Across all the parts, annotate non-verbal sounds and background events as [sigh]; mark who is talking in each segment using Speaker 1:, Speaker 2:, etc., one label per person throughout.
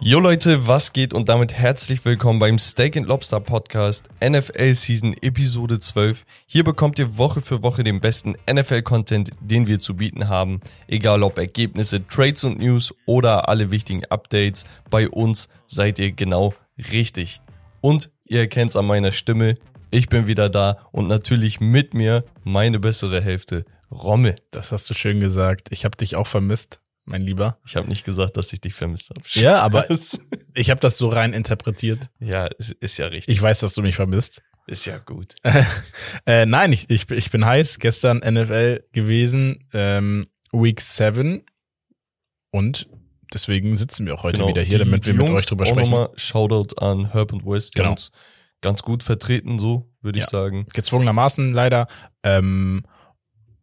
Speaker 1: Jo Leute, was geht und damit herzlich willkommen beim Steak and Lobster Podcast NFL Season Episode 12. Hier bekommt ihr Woche für Woche den besten NFL Content, den wir zu bieten haben. Egal ob Ergebnisse, Trades und News oder alle wichtigen Updates, bei uns seid ihr genau richtig. Und ihr erkennt es an meiner Stimme, ich bin wieder da und natürlich mit mir meine bessere Hälfte, Rommel.
Speaker 2: Das hast du schön gesagt. Ich habe dich auch vermisst, mein Lieber.
Speaker 1: Ich habe nicht gesagt, dass ich dich vermisst habe.
Speaker 2: Ja, aber [laughs] ich habe das so rein interpretiert.
Speaker 1: Ja, ist, ist ja richtig.
Speaker 2: Ich weiß, dass du mich vermisst.
Speaker 1: Ist ja gut. [laughs]
Speaker 2: Äh, nein, ich, ich, ich bin heiß. Gestern NFL gewesen, ähm, Week 7. Und deswegen sitzen wir auch heute wieder hier, damit wir mit
Speaker 1: Jungs
Speaker 2: euch drüber
Speaker 1: auch
Speaker 2: sprechen.
Speaker 1: Nochmal Shoutout an Herb und West, die
Speaker 2: Genau.
Speaker 1: uns ganz gut vertreten, so würde ich
Speaker 2: Ja.
Speaker 1: sagen.
Speaker 2: Gezwungenermaßen leider. Ähm,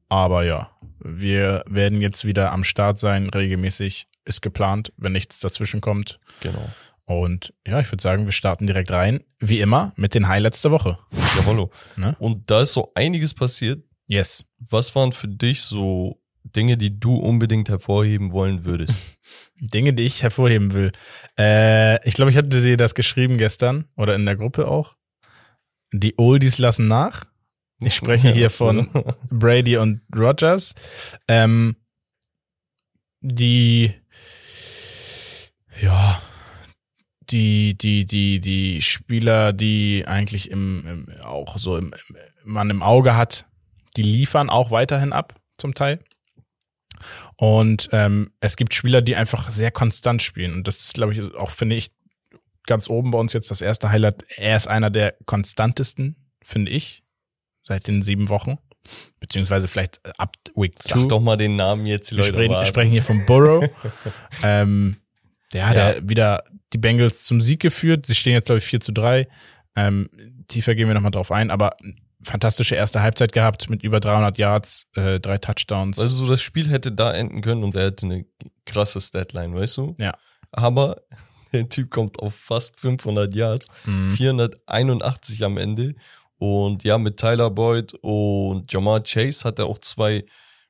Speaker 2: aber ja, wir werden jetzt wieder am Start sein, regelmäßig. Ist geplant, wenn nichts dazwischen kommt.
Speaker 1: Genau.
Speaker 2: Und ja, ich würde sagen, wir starten direkt rein. Wie immer mit den Highlights der Woche.
Speaker 1: Jawollo.
Speaker 2: Ne?
Speaker 1: Und da ist so einiges passiert.
Speaker 2: Yes.
Speaker 1: Was waren für dich so Dinge, die du unbedingt hervorheben wollen würdest? [laughs]
Speaker 2: Dinge, die ich hervorheben will. Äh, ich glaube, ich hatte dir das geschrieben gestern oder in der Gruppe auch. Die Oldies lassen nach. Ich spreche hier von Brady und Rogers. Ähm, die, ja, die, die, die, die Spieler, die eigentlich im, im auch so im, im, man im Auge hat, die liefern auch weiterhin ab, zum Teil. Und ähm, es gibt Spieler, die einfach sehr konstant spielen. Und das ist, glaube ich, auch, finde ich, ganz oben bei uns jetzt das erste Highlight. Er ist einer der konstantesten, finde ich, seit den sieben Wochen. Beziehungsweise vielleicht ab Week 2.
Speaker 1: Sag doch mal den Namen jetzt, die
Speaker 2: Wir
Speaker 1: Leute.
Speaker 2: sprechen,
Speaker 1: warten.
Speaker 2: sprechen hier von Burrow. [laughs] ähm, der hat
Speaker 1: Ja.
Speaker 2: ja. wieder die Bengals zum Sieg geführt. Sie stehen jetzt, glaube ich, 4 zu 3. Ähm, tiefer gehen wir nochmal drauf ein. Aber fantastische erste Halbzeit gehabt mit über 300 Yards, äh, drei Touchdowns.
Speaker 1: Also so das Spiel hätte da enden können und er hätte eine krasse Statline, weißt du?
Speaker 2: Ja.
Speaker 1: Aber [laughs] der Typ kommt auf fast 500 Yards,
Speaker 2: Mhm.
Speaker 1: 481 am Ende. Und ja, mit Tyler Boyd und Jamar Chase hat er auch zwei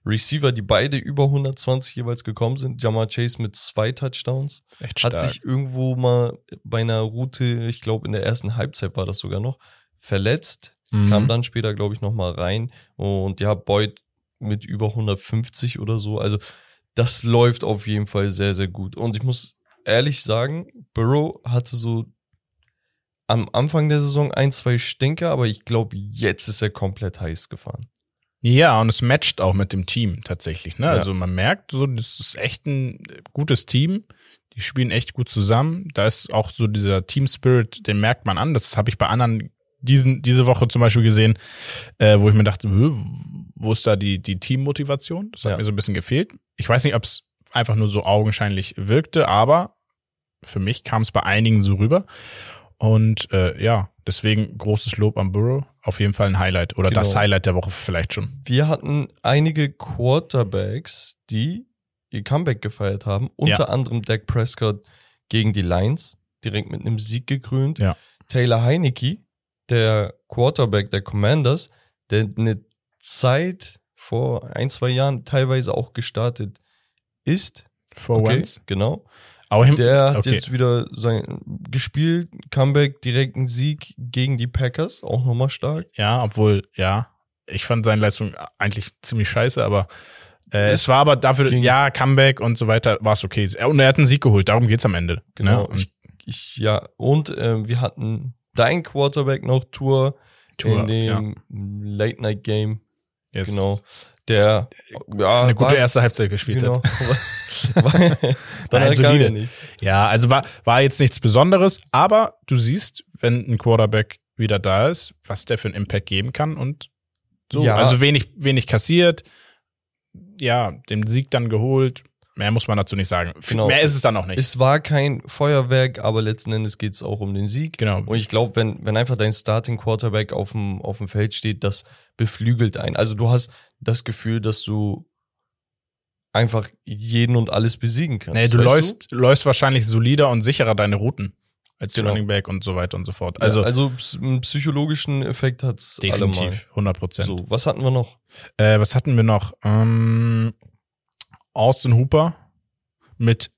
Speaker 1: Receiver, die beide über 120 jeweils gekommen sind. Jamar Chase mit zwei Touchdowns.
Speaker 2: Echt
Speaker 1: Hat
Speaker 2: stark.
Speaker 1: sich irgendwo mal bei einer Route, ich glaube in der ersten Halbzeit war das sogar noch, verletzt.
Speaker 2: Mhm.
Speaker 1: Kam dann später, glaube ich, nochmal rein. Und ja, Boyd mit über 150 oder so. Also das läuft auf jeden Fall sehr, sehr gut. Und ich muss ehrlich sagen, Burrow hatte so am Anfang der Saison ein, zwei Stinker, aber ich glaube, jetzt ist er komplett heiß gefahren.
Speaker 2: Ja, und es matcht auch mit dem Team tatsächlich. Ne?
Speaker 1: Ja.
Speaker 2: Also man merkt, so, das ist echt ein gutes Team. Die spielen echt gut zusammen. Da ist auch so dieser Team Spirit, den merkt man an. Das habe ich bei anderen diesen, diese Woche zum Beispiel gesehen, äh, wo ich mir dachte, "Hä, wo ist da die, die Teammotivation? Das hat
Speaker 1: Ja.
Speaker 2: mir so ein bisschen gefehlt. Ich weiß nicht, ob es einfach nur so augenscheinlich wirkte, aber für mich kam es bei einigen so rüber. Und äh, ja, deswegen großes Lob am Burrow. Auf jeden Fall ein Highlight oder das
Speaker 1: Genau.
Speaker 2: Highlight der Woche vielleicht schon.
Speaker 1: Wir hatten einige Quarterbacks, die ihr Comeback gefeiert haben. Unter anderem Dak Prescott gegen die Lions, direkt mit einem Sieg gekrönt.
Speaker 2: Ja.
Speaker 1: Taylor Heineke, der Quarterback der Commanders, der eine Zeit vor ein, zwei Jahren teilweise auch gestartet ist.
Speaker 2: For
Speaker 1: Okay,
Speaker 2: once.
Speaker 1: genau.
Speaker 2: Aber
Speaker 1: Der hat
Speaker 2: okay.
Speaker 1: jetzt wieder sein gespielt, Comeback, direkten Sieg gegen die Packers, auch nochmal stark.
Speaker 2: ja, obwohl, ja, ich fand seine Leistung eigentlich ziemlich scheiße, aber äh, es war aber dafür, ja, Comeback und so weiter, war es okay. Und er hat einen Sieg geholt, darum geht's am Ende.
Speaker 1: Genau.
Speaker 2: Ne? Und
Speaker 1: Ich, ich, ja, und ähm, wir hatten dein Quarterback noch Tour,
Speaker 2: Tour,
Speaker 1: in dem Late Night Game.
Speaker 2: yes.
Speaker 1: Genau. Der ja,
Speaker 2: Eine gute
Speaker 1: war-
Speaker 2: erste Halbzeit gespielt
Speaker 1: genau.
Speaker 2: hat. [laughs]
Speaker 1: War- Dann
Speaker 2: Nein, solide.
Speaker 1: nichts.
Speaker 2: Ja, also war, war jetzt nichts Besonderes, aber du siehst, wenn ein Quarterback wieder da ist, was der für einen Impact geben kann und so.
Speaker 1: Ja.
Speaker 2: Also wenig, wenig kassiert, ja, den Sieg dann geholt. Mehr muss man dazu nicht sagen.
Speaker 1: Genau.
Speaker 2: Mehr ist es dann auch nicht.
Speaker 1: Es war kein Feuerwerk, aber letzten Endes geht es auch um den Sieg.
Speaker 2: genau.
Speaker 1: Und ich glaube, wenn, wenn einfach dein Starting Quarterback auf dem, auf dem Feld steht, das beflügelt einen. Also du hast das Gefühl, dass du einfach jeden und alles besiegen kannst.
Speaker 2: Nee, du läufst, läufst wahrscheinlich solider und sicherer deine Routen als
Speaker 1: Genau.
Speaker 2: Running Back und so weiter und so fort.
Speaker 1: Also,
Speaker 2: Also,
Speaker 1: ja, also ps- einen psychologischen Effekt hat's allemal.
Speaker 2: definitiv, 100 Prozent.
Speaker 1: So, was hatten wir noch?
Speaker 2: Äh, was hatten wir noch? Ähm, Austin Hooper mit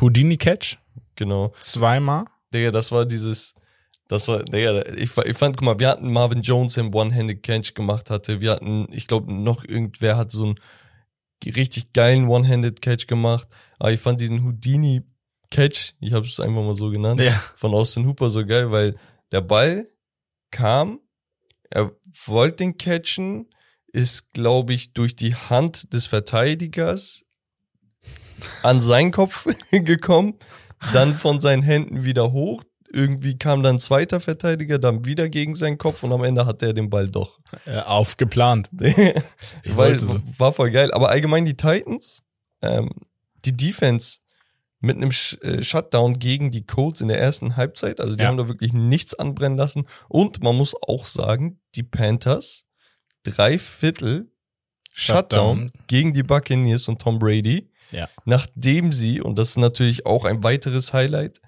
Speaker 2: Houdini Catch
Speaker 1: Genau.
Speaker 2: zweimal.
Speaker 1: Digga, das war dieses, das war, Digga, ich, ich fand, guck mal, wir hatten Marvin Jones, der einen One-Handed Catch gemacht hatte. Wir hatten, ich glaube, noch irgendwer hat so einen richtig geilen One-Handed Catch gemacht. Aber ich fand diesen Houdini Catch, ich habe es einfach mal so genannt,
Speaker 2: Ja.
Speaker 1: von Austin Hooper so geil, weil der Ball kam, er wollte den catchen, ist, glaube ich, durch die Hand des Verteidigers an seinen Kopf [laughs] gekommen, dann von seinen Händen wieder hoch. Irgendwie kam dann ein zweiter Verteidiger, dann wieder gegen seinen Kopf und am Ende hat er den Ball doch.
Speaker 2: Äh, aufgeplant. [laughs]
Speaker 1: Ich Weil,
Speaker 2: wollte so.
Speaker 1: war voll geil. Aber allgemein die Titans, ähm, die Defense mit einem Sh äh, Shutdown gegen die Colts in der ersten Halbzeit. Also die
Speaker 2: Ja.
Speaker 1: haben da wirklich nichts anbrennen lassen. Und man muss auch sagen, die Panthers, drei Viertel Shutdown,
Speaker 2: Shutdown.
Speaker 1: gegen die Buccaneers und Tom Brady.
Speaker 2: Ja.
Speaker 1: Nachdem sie, und das ist natürlich auch ein weiteres Highlight,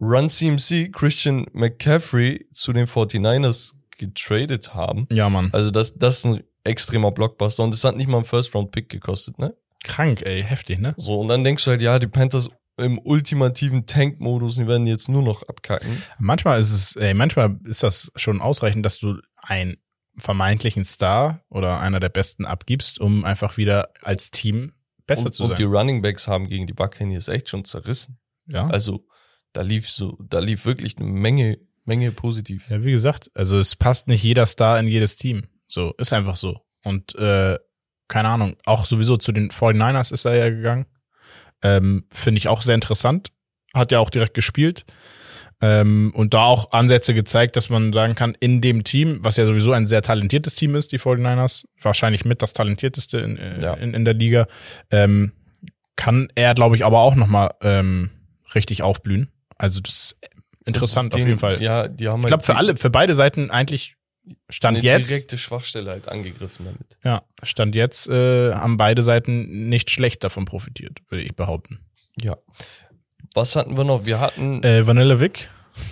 Speaker 1: Run CMC Christian McCaffrey zu den 49ers getradet haben.
Speaker 2: Ja, Mann.
Speaker 1: Also das, das ist ein extremer Blockbuster und es hat nicht mal einen First-Round-Pick gekostet, ne?
Speaker 2: Krank, ey. Heftig, ne?
Speaker 1: So, und dann denkst du halt, ja, die Panthers im ultimativen Tank-Modus, die werden jetzt nur noch abkacken.
Speaker 2: Manchmal ist es, ey, manchmal ist das schon ausreichend, dass du einen vermeintlichen Star oder einer der besten abgibst, um einfach wieder als Team besser
Speaker 1: und,
Speaker 2: zu
Speaker 1: und die
Speaker 2: sein.
Speaker 1: Running Backs haben gegen die Buccaneers echt schon zerrissen.
Speaker 2: Ja.
Speaker 1: Also, da lief so, da lief wirklich eine Menge, Menge positiv.
Speaker 2: ja, wie gesagt, also es passt nicht jeder Star in jedes Team. So, ist einfach so. Und äh, keine Ahnung, auch sowieso zu den 49ers ist er ja gegangen. Ähm, Finde ich auch sehr interessant. Hat ja auch direkt gespielt. Ähm, und da auch Ansätze gezeigt, dass man sagen kann, in dem Team, was ja sowieso ein sehr talentiertes Team ist, die 49ers, wahrscheinlich mit das talentierteste in, äh,
Speaker 1: Ja.
Speaker 2: in, in der Liga, ähm, kann er, glaube ich, aber auch nochmal ähm, richtig aufblühen. Also das ist interessant
Speaker 1: Den-
Speaker 2: auf jeden Fall.
Speaker 1: Ja, die haben
Speaker 2: Ich glaube, für alle, für beide Seiten eigentlich Stand
Speaker 1: eine
Speaker 2: jetzt,
Speaker 1: direkte Schwachstelle halt angegriffen damit.
Speaker 2: ja, Stand jetzt äh, haben beide Seiten nicht schlecht davon profitiert, würde ich behaupten.
Speaker 1: Ja. Was hatten wir noch? Wir hatten,
Speaker 2: Äh, Vanilla Vic,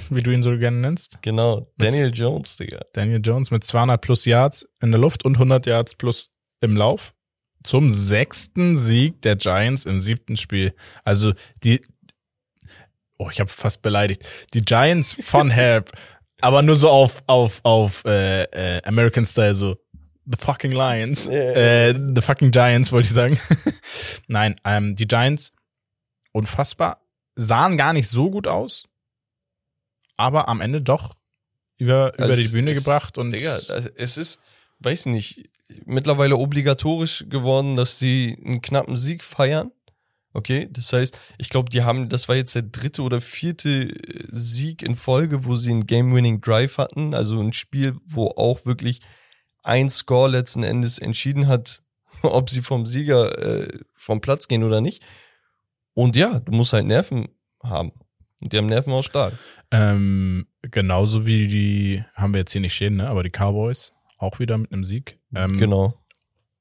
Speaker 2: wie du ihn so gerne nennst.
Speaker 1: genau, Daniel Jones, Digga.
Speaker 2: Daniel Jones mit 200 plus Yards in der Luft und 100 Yards plus im Lauf. Zum sechsten Sieg der Giants im siebten Spiel. Also die, oh, ich habe fast beleidigt. Die Giants von [laughs] Herb, aber nur so auf auf auf äh, äh, American Style so the fucking Lions,
Speaker 1: Yeah.
Speaker 2: äh, the fucking Giants wollte ich sagen. [laughs] Nein, ähm, die Giants unfassbar sahen gar nicht so gut aus, aber am Ende doch über über
Speaker 1: Also
Speaker 2: die
Speaker 1: es
Speaker 2: Bühne
Speaker 1: ist-
Speaker 2: gebracht und
Speaker 1: Digga, also es ist, weiß nicht, mittlerweile obligatorisch geworden, dass sie einen knappen Sieg feiern. Okay, das heißt, ich glaube, die haben, das war jetzt der dritte oder vierte äh, Sieg in Folge, wo sie einen Game-Winning Drive hatten. Also ein Spiel, wo auch wirklich ein Score letzten Endes entschieden hat, [laughs] ob sie vom Sieger äh, vom Platz gehen oder nicht. Und ja, du musst halt Nerven haben. Und die haben Nerven auch stark.
Speaker 2: Ähm, genauso wie die, haben wir jetzt hier nicht stehen, ne? aber die Cowboys auch wieder mit einem Sieg. Ähm,
Speaker 1: genau.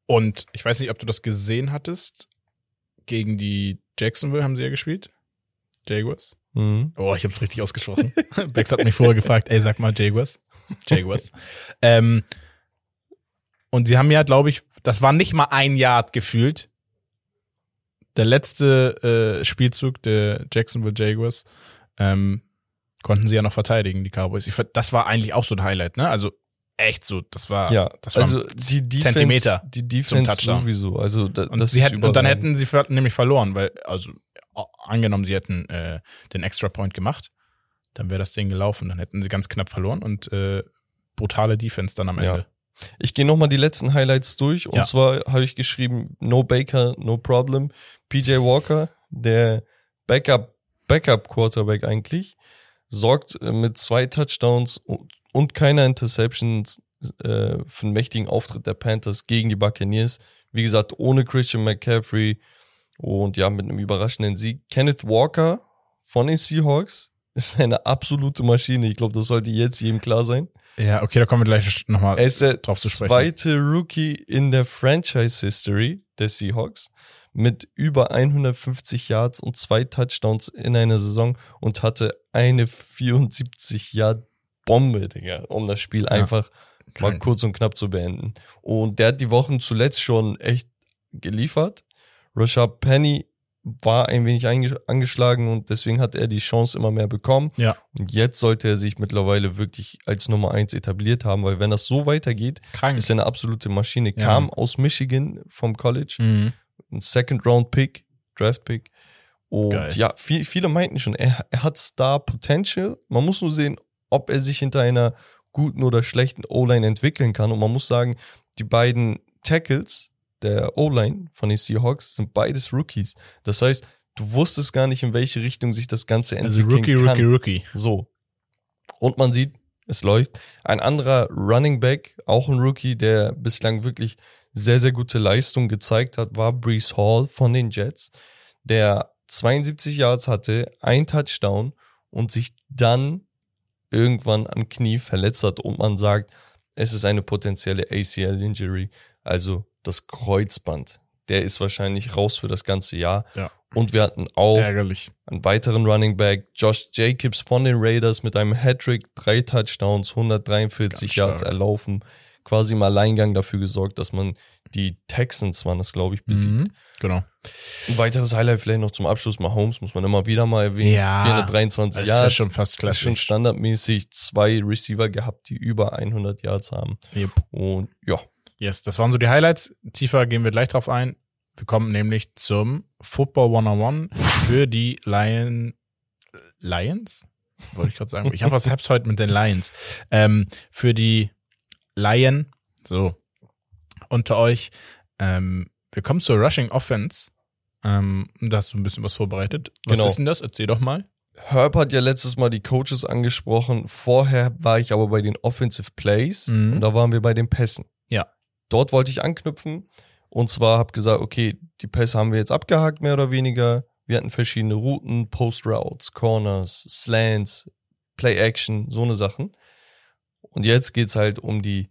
Speaker 2: Und ich weiß nicht, ob du das gesehen hattest. Gegen die Jacksonville haben sie ja gespielt. Jaguars.
Speaker 1: Mhm.
Speaker 2: Oh, ich hab's richtig ausgesprochen. [laughs] Bex hat mich vorher gefragt, ey, sag mal Jaguars. Jaguars. ähm, und sie haben ja, glaube ich, das war nicht mal ein Yard gefühlt. Der letzte äh, Spielzug der Jacksonville Jaguars ähm, konnten sie ja noch verteidigen, die Cowboys. Ich, das war eigentlich auch so ein Highlight, ne? Also echt so, das war,
Speaker 1: Ja,
Speaker 2: das war
Speaker 1: also die Defense,
Speaker 2: Zentimeter
Speaker 1: die Defense
Speaker 2: Touchdown.
Speaker 1: sowieso. Also da,
Speaker 2: Und,
Speaker 1: das
Speaker 2: sie hätten, und dann hätten sie ver nämlich verloren, weil, also angenommen, sie hätten äh, den Extra Point gemacht, dann wäre das Ding gelaufen. Dann hätten sie ganz knapp verloren und äh, brutale Defense dann am
Speaker 1: Ja. Ich gehe nochmal die letzten Highlights durch. Und
Speaker 2: Ja.
Speaker 1: zwar habe ich geschrieben, no Baker, no problem. PJ Walker, der Backup, Backup Quarterback eigentlich, sorgt äh, mit zwei Touchdowns und, und keiner Interceptions äh, für einen mächtigen Auftritt der Panthers gegen die Buccaneers. Wie gesagt, ohne Christian McCaffrey und ja, mit einem überraschenden Sieg. Kenneth Walker von den Seahawks ist eine absolute Maschine. Ich glaube, das sollte jetzt jedem klar sein.
Speaker 2: Ja, okay, da kommen wir gleich nochmal.
Speaker 1: Er ist der
Speaker 2: drauf zu sprechen.
Speaker 1: zweite Rookie in der Franchise-History der Seahawks mit über 150 Yards und zwei Touchdowns in einer Saison und hatte eine 74 Yard Bombe, Digga, um das Spiel einfach mal kurz und knapp zu beenden. Und der hat die Wochen zuletzt schon echt geliefert. Rashad Penny war ein wenig angeschlagen und deswegen hat er die Chance immer mehr bekommen.
Speaker 2: Ja.
Speaker 1: Und jetzt sollte er sich mittlerweile wirklich als Nummer eins etabliert haben, weil wenn das so weitergeht,
Speaker 2: Krank.
Speaker 1: ist er eine absolute Maschine.
Speaker 2: Ja.
Speaker 1: Kam aus Michigan vom College,
Speaker 2: Mhm.
Speaker 1: ein Second Round Pick, Draft Pick. Und
Speaker 2: Geil.
Speaker 1: ja, viel, viele meinten schon, er, er hat Star Potential. Man muss nur sehen, ob er sich hinter einer guten oder schlechten O-Line entwickeln kann. Und man muss sagen, die beiden Tackles der O-Line von den Seahawks sind beides Rookies. Das heißt, du wusstest gar nicht, in welche Richtung sich das Ganze
Speaker 2: Also
Speaker 1: entwickeln
Speaker 2: Rookie,
Speaker 1: kann.
Speaker 2: Rookie, Rookie.
Speaker 1: So. Und man sieht, es läuft. Ein anderer Running Back, auch ein Rookie, der bislang wirklich sehr, sehr gute Leistung gezeigt hat, war Brees Hall von den Jets, der 72 Yards hatte, ein Touchdown und sich dann irgendwann am Knie verletzt hat und man sagt, es ist eine potenzielle ACL-Injury, also das Kreuzband. Der ist wahrscheinlich raus für das ganze Jahr.
Speaker 2: Ja.
Speaker 1: Und wir hatten auch
Speaker 2: Ärgerlich.
Speaker 1: einen weiteren Running Back, Josh Jacobs von den Raiders mit einem Hattrick, drei Touchdowns, 143
Speaker 2: Ganz
Speaker 1: Yards
Speaker 2: stark.
Speaker 1: erlaufen, quasi im Alleingang dafür gesorgt, dass man die Texans waren das, glaube ich, besiegt.
Speaker 2: Mhm. Genau.
Speaker 1: Ein weiteres Highlight vielleicht noch zum Abschluss, Mahomes, muss man immer wieder mal erwähnen.
Speaker 2: Ja,
Speaker 1: 423
Speaker 2: Das ist ja
Speaker 1: Yards.
Speaker 2: schon fast
Speaker 1: ist schon
Speaker 2: klassisch.
Speaker 1: standardmäßig zwei Receiver gehabt, die über 100 Yards haben.
Speaker 2: Yep.
Speaker 1: Und ja,
Speaker 2: Yes, das waren so die Highlights. Tiefer gehen wir gleich drauf ein. Wir kommen nämlich zum Football 101 für die Lion, Lions? Wollte ich gerade sagen. Ich habe was hab's heute mit den Lions. Ähm, für die Lion, so, unter euch. Ähm, wir kommen zur Rushing Offense. Ähm, da hast du ein bisschen was vorbereitet. Was
Speaker 1: Genau.
Speaker 2: ist denn das? Erzähl doch mal.
Speaker 1: Herb hat ja letztes Mal die Coaches angesprochen. Vorher war ich aber bei den Offensive Plays
Speaker 2: Mhm.
Speaker 1: und da waren wir bei den Pässen.
Speaker 2: Ja.
Speaker 1: Dort wollte ich anknüpfen und zwar habe gesagt, okay, die Pässe haben wir jetzt abgehakt, mehr oder weniger. Wir hatten verschiedene Routen, Post Routes, Corners, Slants, Play Action, so eine Sachen. Und jetzt geht's halt um die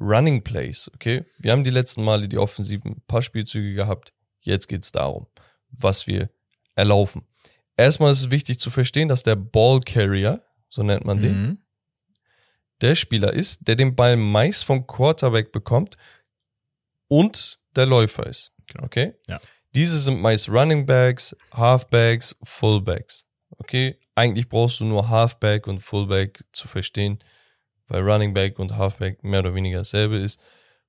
Speaker 1: Running Plays, okay? Wir haben die letzten Male die offensiven Passspielzüge gehabt. Jetzt geht's darum, was wir erlaufen. Erstmal ist es wichtig zu verstehen, dass der Ball Carrier, so nennt man den,
Speaker 2: Mhm.
Speaker 1: Der Spieler ist, der den Ball meist vom Quarterback bekommt und der Läufer ist. Okay?
Speaker 2: Ja.
Speaker 1: Diese sind meist Running Backs, Halfbacks, Fullbacks. Okay? Eigentlich brauchst du nur Halfback und Fullback zu verstehen, weil Running Back und Halfback mehr oder weniger dasselbe ist.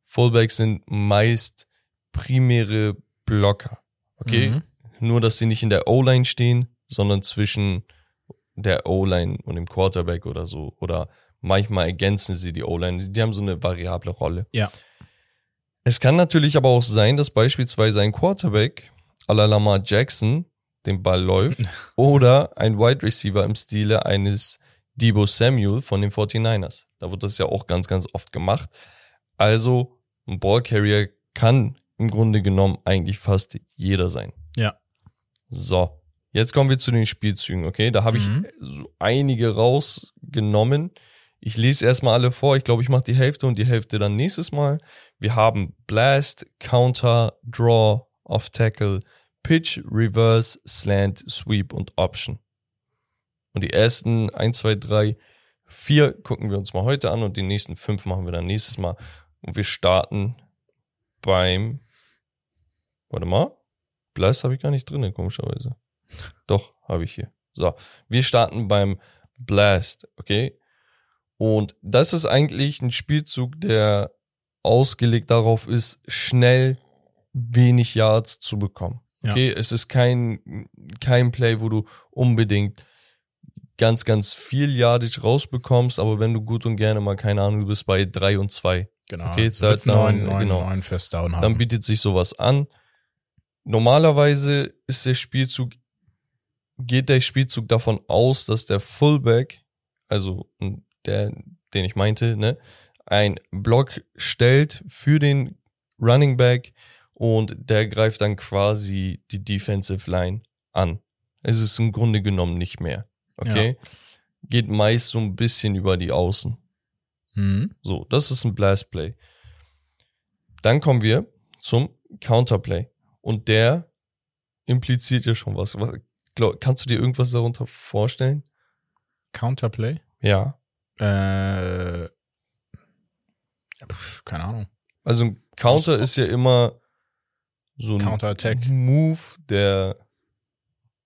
Speaker 1: Fullbacks sind meist primäre Blocker. Okay?
Speaker 2: Mhm.
Speaker 1: Nur, dass sie nicht in der O-Line stehen, sondern zwischen der O-Line und dem Quarterback oder so. Oder manchmal ergänzen sie die O-Line. Die haben so eine variable Rolle.
Speaker 2: Ja.
Speaker 1: Es kann natürlich aber auch sein, dass beispielsweise ein Quarterback à la Lamar Jackson den Ball läuft [laughs] oder ein Wide Receiver im Stile eines Debo Samuel von den 49ers. Da wird das ja auch ganz, ganz oft gemacht. Also ein Ballcarrier kann im Grunde genommen eigentlich fast jeder sein.
Speaker 2: Ja.
Speaker 1: So, jetzt kommen wir zu den Spielzügen, okay? Da habe
Speaker 2: Mhm.
Speaker 1: ich so einige rausgenommen. Ich lese erstmal alle vor. Ich glaube, ich mache die Hälfte und die Hälfte dann nächstes Mal. Wir haben Blast, Counter, Draw, Off-Tackle, Pitch, Reverse, Slant, Sweep und Option. Und die ersten 1, 2, 3, 4 gucken wir uns mal heute an und die nächsten 5 machen wir dann nächstes Mal. Und wir starten beim, warte mal, Blast habe ich gar nicht drin, komischerweise. Doch, habe ich hier. So, wir starten beim Blast, okay? Und das ist eigentlich ein Spielzug, der ausgelegt darauf ist, schnell wenig Yards zu bekommen.
Speaker 2: Ja.
Speaker 1: Okay, es ist kein, kein Play, wo du unbedingt ganz, ganz viel Yardage rausbekommst, aber wenn du gut und gerne mal, keine Ahnung, du bist bei drei und zwei,
Speaker 2: Genau.
Speaker 1: Okay,
Speaker 2: so wird's
Speaker 1: Third Down,
Speaker 2: neun, neun,
Speaker 1: genau.
Speaker 2: neun First Down haben.
Speaker 1: dann bietet sich sowas an. Normalerweise ist der Spielzug, geht der Spielzug davon aus, dass der Fullback, also der, den ich meinte, ne, ein Block stellt für den Running Back und der greift dann quasi die Defensive Line an. Es ist im Grunde genommen nicht mehr. Okay? Geht meist so ein bisschen über die Außen.
Speaker 2: Mhm.
Speaker 1: So, das ist ein Blast Play. Dann kommen wir zum Counterplay. Und der impliziert ja schon was. was glaub, kannst du dir irgendwas darunter vorstellen?
Speaker 2: Counterplay?
Speaker 1: Ja.
Speaker 2: Äh, pf, keine Ahnung.
Speaker 1: Also ein Counter ist ja immer so ein
Speaker 2: Counterattack.
Speaker 1: Move, der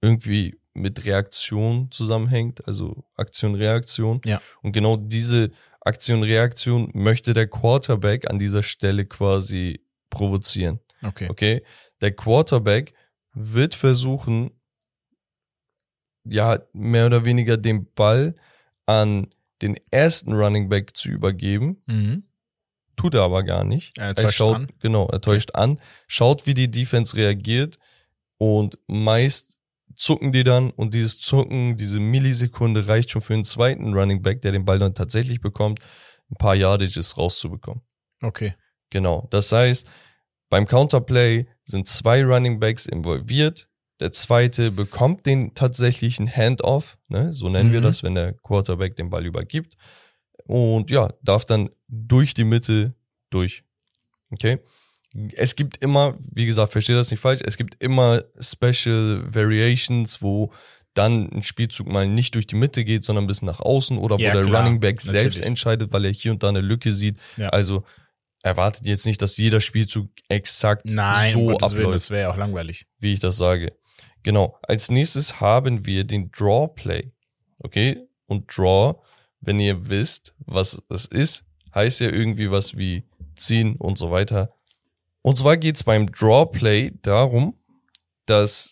Speaker 1: irgendwie mit Reaktion zusammenhängt, also Aktion, Reaktion.
Speaker 2: Ja.
Speaker 1: Und genau diese Aktion, Reaktion möchte der Quarterback an dieser Stelle quasi provozieren.
Speaker 2: Okay.
Speaker 1: Okay? Der Quarterback wird versuchen, ja, mehr oder weniger den Ball an den ersten Running Back zu übergeben.
Speaker 2: Mhm.
Speaker 1: Tut er aber gar nicht.
Speaker 2: Er täuscht
Speaker 1: schaut,
Speaker 2: an.
Speaker 1: Genau, er täuscht an, schaut, wie die Defense reagiert und meist zucken die dann und dieses Zucken, diese Millisekunde reicht schon für einen zweiten Running Back, der den Ball dann tatsächlich bekommt, ein paar Yardages rauszubekommen.
Speaker 2: Okay.
Speaker 1: Genau. Das heißt, beim Counterplay sind zwei Running Backs involviert. Der zweite bekommt den tatsächlichen Handoff, ne? so nennen wir
Speaker 2: Mhm.
Speaker 1: das, wenn der Quarterback den Ball übergibt. Und ja, darf dann durch die Mitte durch. Okay? Es gibt immer, wie gesagt, verstehe das nicht falsch, es gibt immer Special Variations, wo dann ein Spielzug mal nicht durch die Mitte geht, sondern ein bisschen nach außen oder wo
Speaker 2: Ja,
Speaker 1: der
Speaker 2: klar,
Speaker 1: Running Back selbst
Speaker 2: natürlich.
Speaker 1: entscheidet, weil er hier und da eine Lücke sieht.
Speaker 2: Ja.
Speaker 1: Also erwartet jetzt nicht, dass jeder Spielzug exakt
Speaker 2: Nein,
Speaker 1: so
Speaker 2: Gottes Willen,
Speaker 1: abläuft,
Speaker 2: das wäre ja auch langweilig.
Speaker 1: wie ich das sage. Genau. Als nächstes haben wir den Draw Play. Okay? Und Draw, wenn ihr wisst, was das ist, heißt ja irgendwie was wie ziehen und so weiter. Und zwar geht's beim Draw Play darum, dass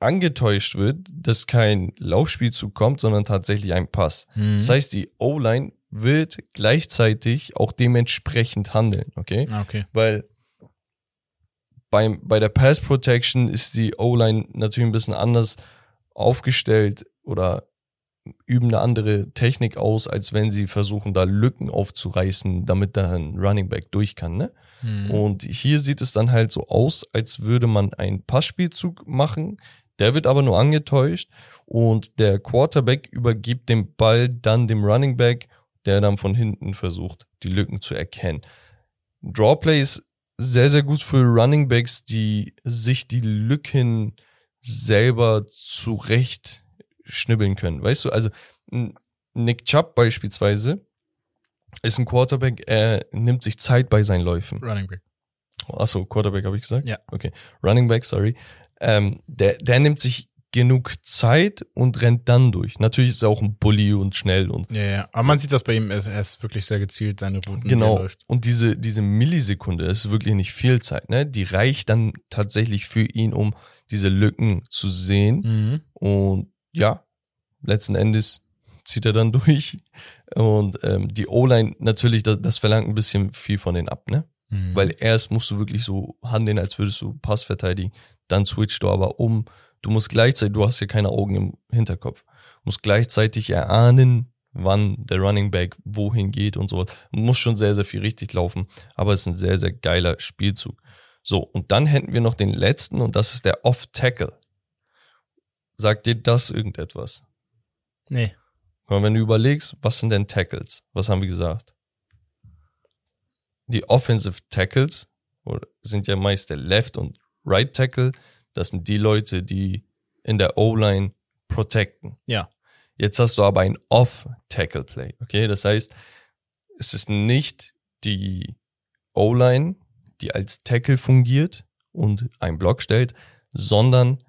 Speaker 1: angetäuscht wird, dass kein Laufspielzug kommt, sondern tatsächlich ein Pass.
Speaker 2: Mhm.
Speaker 1: Das heißt, die O-Line wird gleichzeitig auch dementsprechend handeln, okay?
Speaker 2: Ah, okay.
Speaker 1: Weil beim, bei der Pass Protection ist die O-Line natürlich ein bisschen anders aufgestellt oder üben eine andere Technik aus, als wenn sie versuchen, da Lücken aufzureißen, damit da ein Running Back durch kann, ne?
Speaker 2: Mhm.
Speaker 1: Und hier sieht es dann halt so aus, als würde man einen Passspielzug machen. Der wird aber nur angetäuscht und der Quarterback übergibt den Ball dann dem Running Back, der dann von hinten versucht, die Lücken zu erkennen. Drawplay ist sehr, sehr gut für Running Backs, die sich die Lücken selber zurecht schnibbeln können. Weißt du, also Nick Chubb beispielsweise ist ein Quarterback, er nimmt sich Zeit bei seinen Läufen.
Speaker 2: Running Back.
Speaker 1: Achso, Quarterback habe ich gesagt?
Speaker 2: Ja.
Speaker 1: Okay. Running Back, sorry. Ähm, der, der nimmt sich genug Zeit und rennt dann durch. Natürlich ist er auch ein Bully und schnell und
Speaker 2: Ja, ja. Aber man sieht das bei ihm, er ist, wirklich sehr gezielt, seine Routen.
Speaker 1: Genau.
Speaker 2: läuft.
Speaker 1: Und diese, diese Millisekunde ist wirklich nicht viel Zeit, ne? Die reicht dann tatsächlich für ihn, um diese Lücken zu sehen.
Speaker 2: Mhm.
Speaker 1: Und ja, letzten Endes zieht er dann [laughs] durch. Und ähm, die O-Line natürlich, das, das verlangt ein bisschen viel von denen ab, ne?
Speaker 2: Mhm.
Speaker 1: Weil erst musst du wirklich so handeln, als würdest du Pass verteidigen. Dann switcht du aber um. Du musst gleichzeitig, du hast ja keine Augen im Hinterkopf. Musst gleichzeitig erahnen, wann der Running Back wohin geht und sowas. Muss schon sehr, sehr viel richtig laufen. Aber es ist ein sehr, sehr geiler Spielzug. So, und dann hätten wir noch den letzten und das ist der Off-Tackle. Sagt dir das irgendetwas?
Speaker 2: Nee.
Speaker 1: Mal, wenn du überlegst, was sind denn Tackles? Was haben wir gesagt? Die Offensive Tackles sind ja meist der Left und Right Tackle. Das sind die Leute, die in der O-Line protecten.
Speaker 2: Ja.
Speaker 1: Jetzt hast du aber ein Off-Tackle-Play. Okay, das heißt, es ist nicht die O-Line, die als Tackle fungiert und einen Block stellt, sondern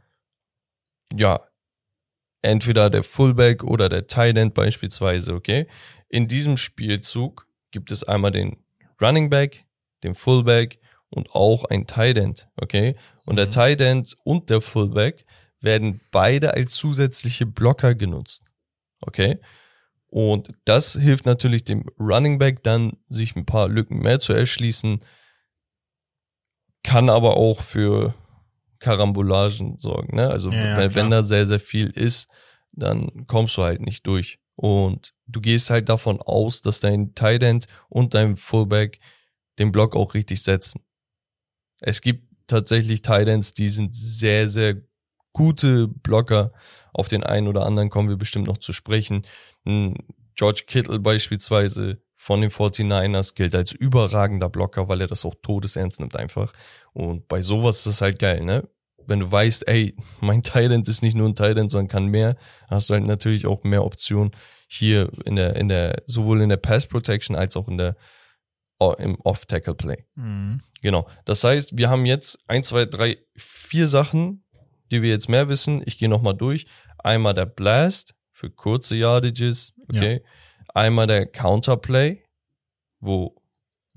Speaker 1: ja, entweder der Fullback oder der Tight End beispielsweise, okay? In diesem Spielzug gibt es einmal den Running Back, den Fullback und auch ein Tight End, okay? Und der
Speaker 2: Mhm.
Speaker 1: Tight End und der Fullback werden beide als zusätzliche Blocker genutzt, okay? Und das hilft natürlich dem Running Back dann, sich ein paar Lücken mehr zu erschließen, kann aber auch für Karambolagen sorgen, ne? Also
Speaker 2: Ja,
Speaker 1: wenn, wenn da sehr, sehr viel ist, dann kommst du halt nicht durch. Und du gehst halt davon aus, dass dein Tight End und dein Fullback den Block auch richtig setzen. Es gibt tatsächlich Tight Ends, die sind sehr, sehr gute Blocker. Auf den einen oder anderen kommen wir bestimmt noch zu sprechen. George Kittle beispielsweise von den 49ers gilt als überragender Blocker, weil er das auch todesernst nimmt einfach. Und bei sowas ist das halt geil, ne? Wenn du weißt, ey, [laughs] mein Thailand ist nicht nur ein Thailand, sondern kann mehr, hast du halt natürlich auch mehr Optionen hier in der, in der, sowohl in der Pass Protection als auch in der im Off-Tackle-Play.
Speaker 2: Mhm.
Speaker 1: Genau. Das heißt, wir haben jetzt ein, zwei, drei, vier Sachen, die wir jetzt mehr wissen. Ich gehe nochmal durch. Einmal der Blast für kurze Yardages, okay. Einmal der Counterplay, wo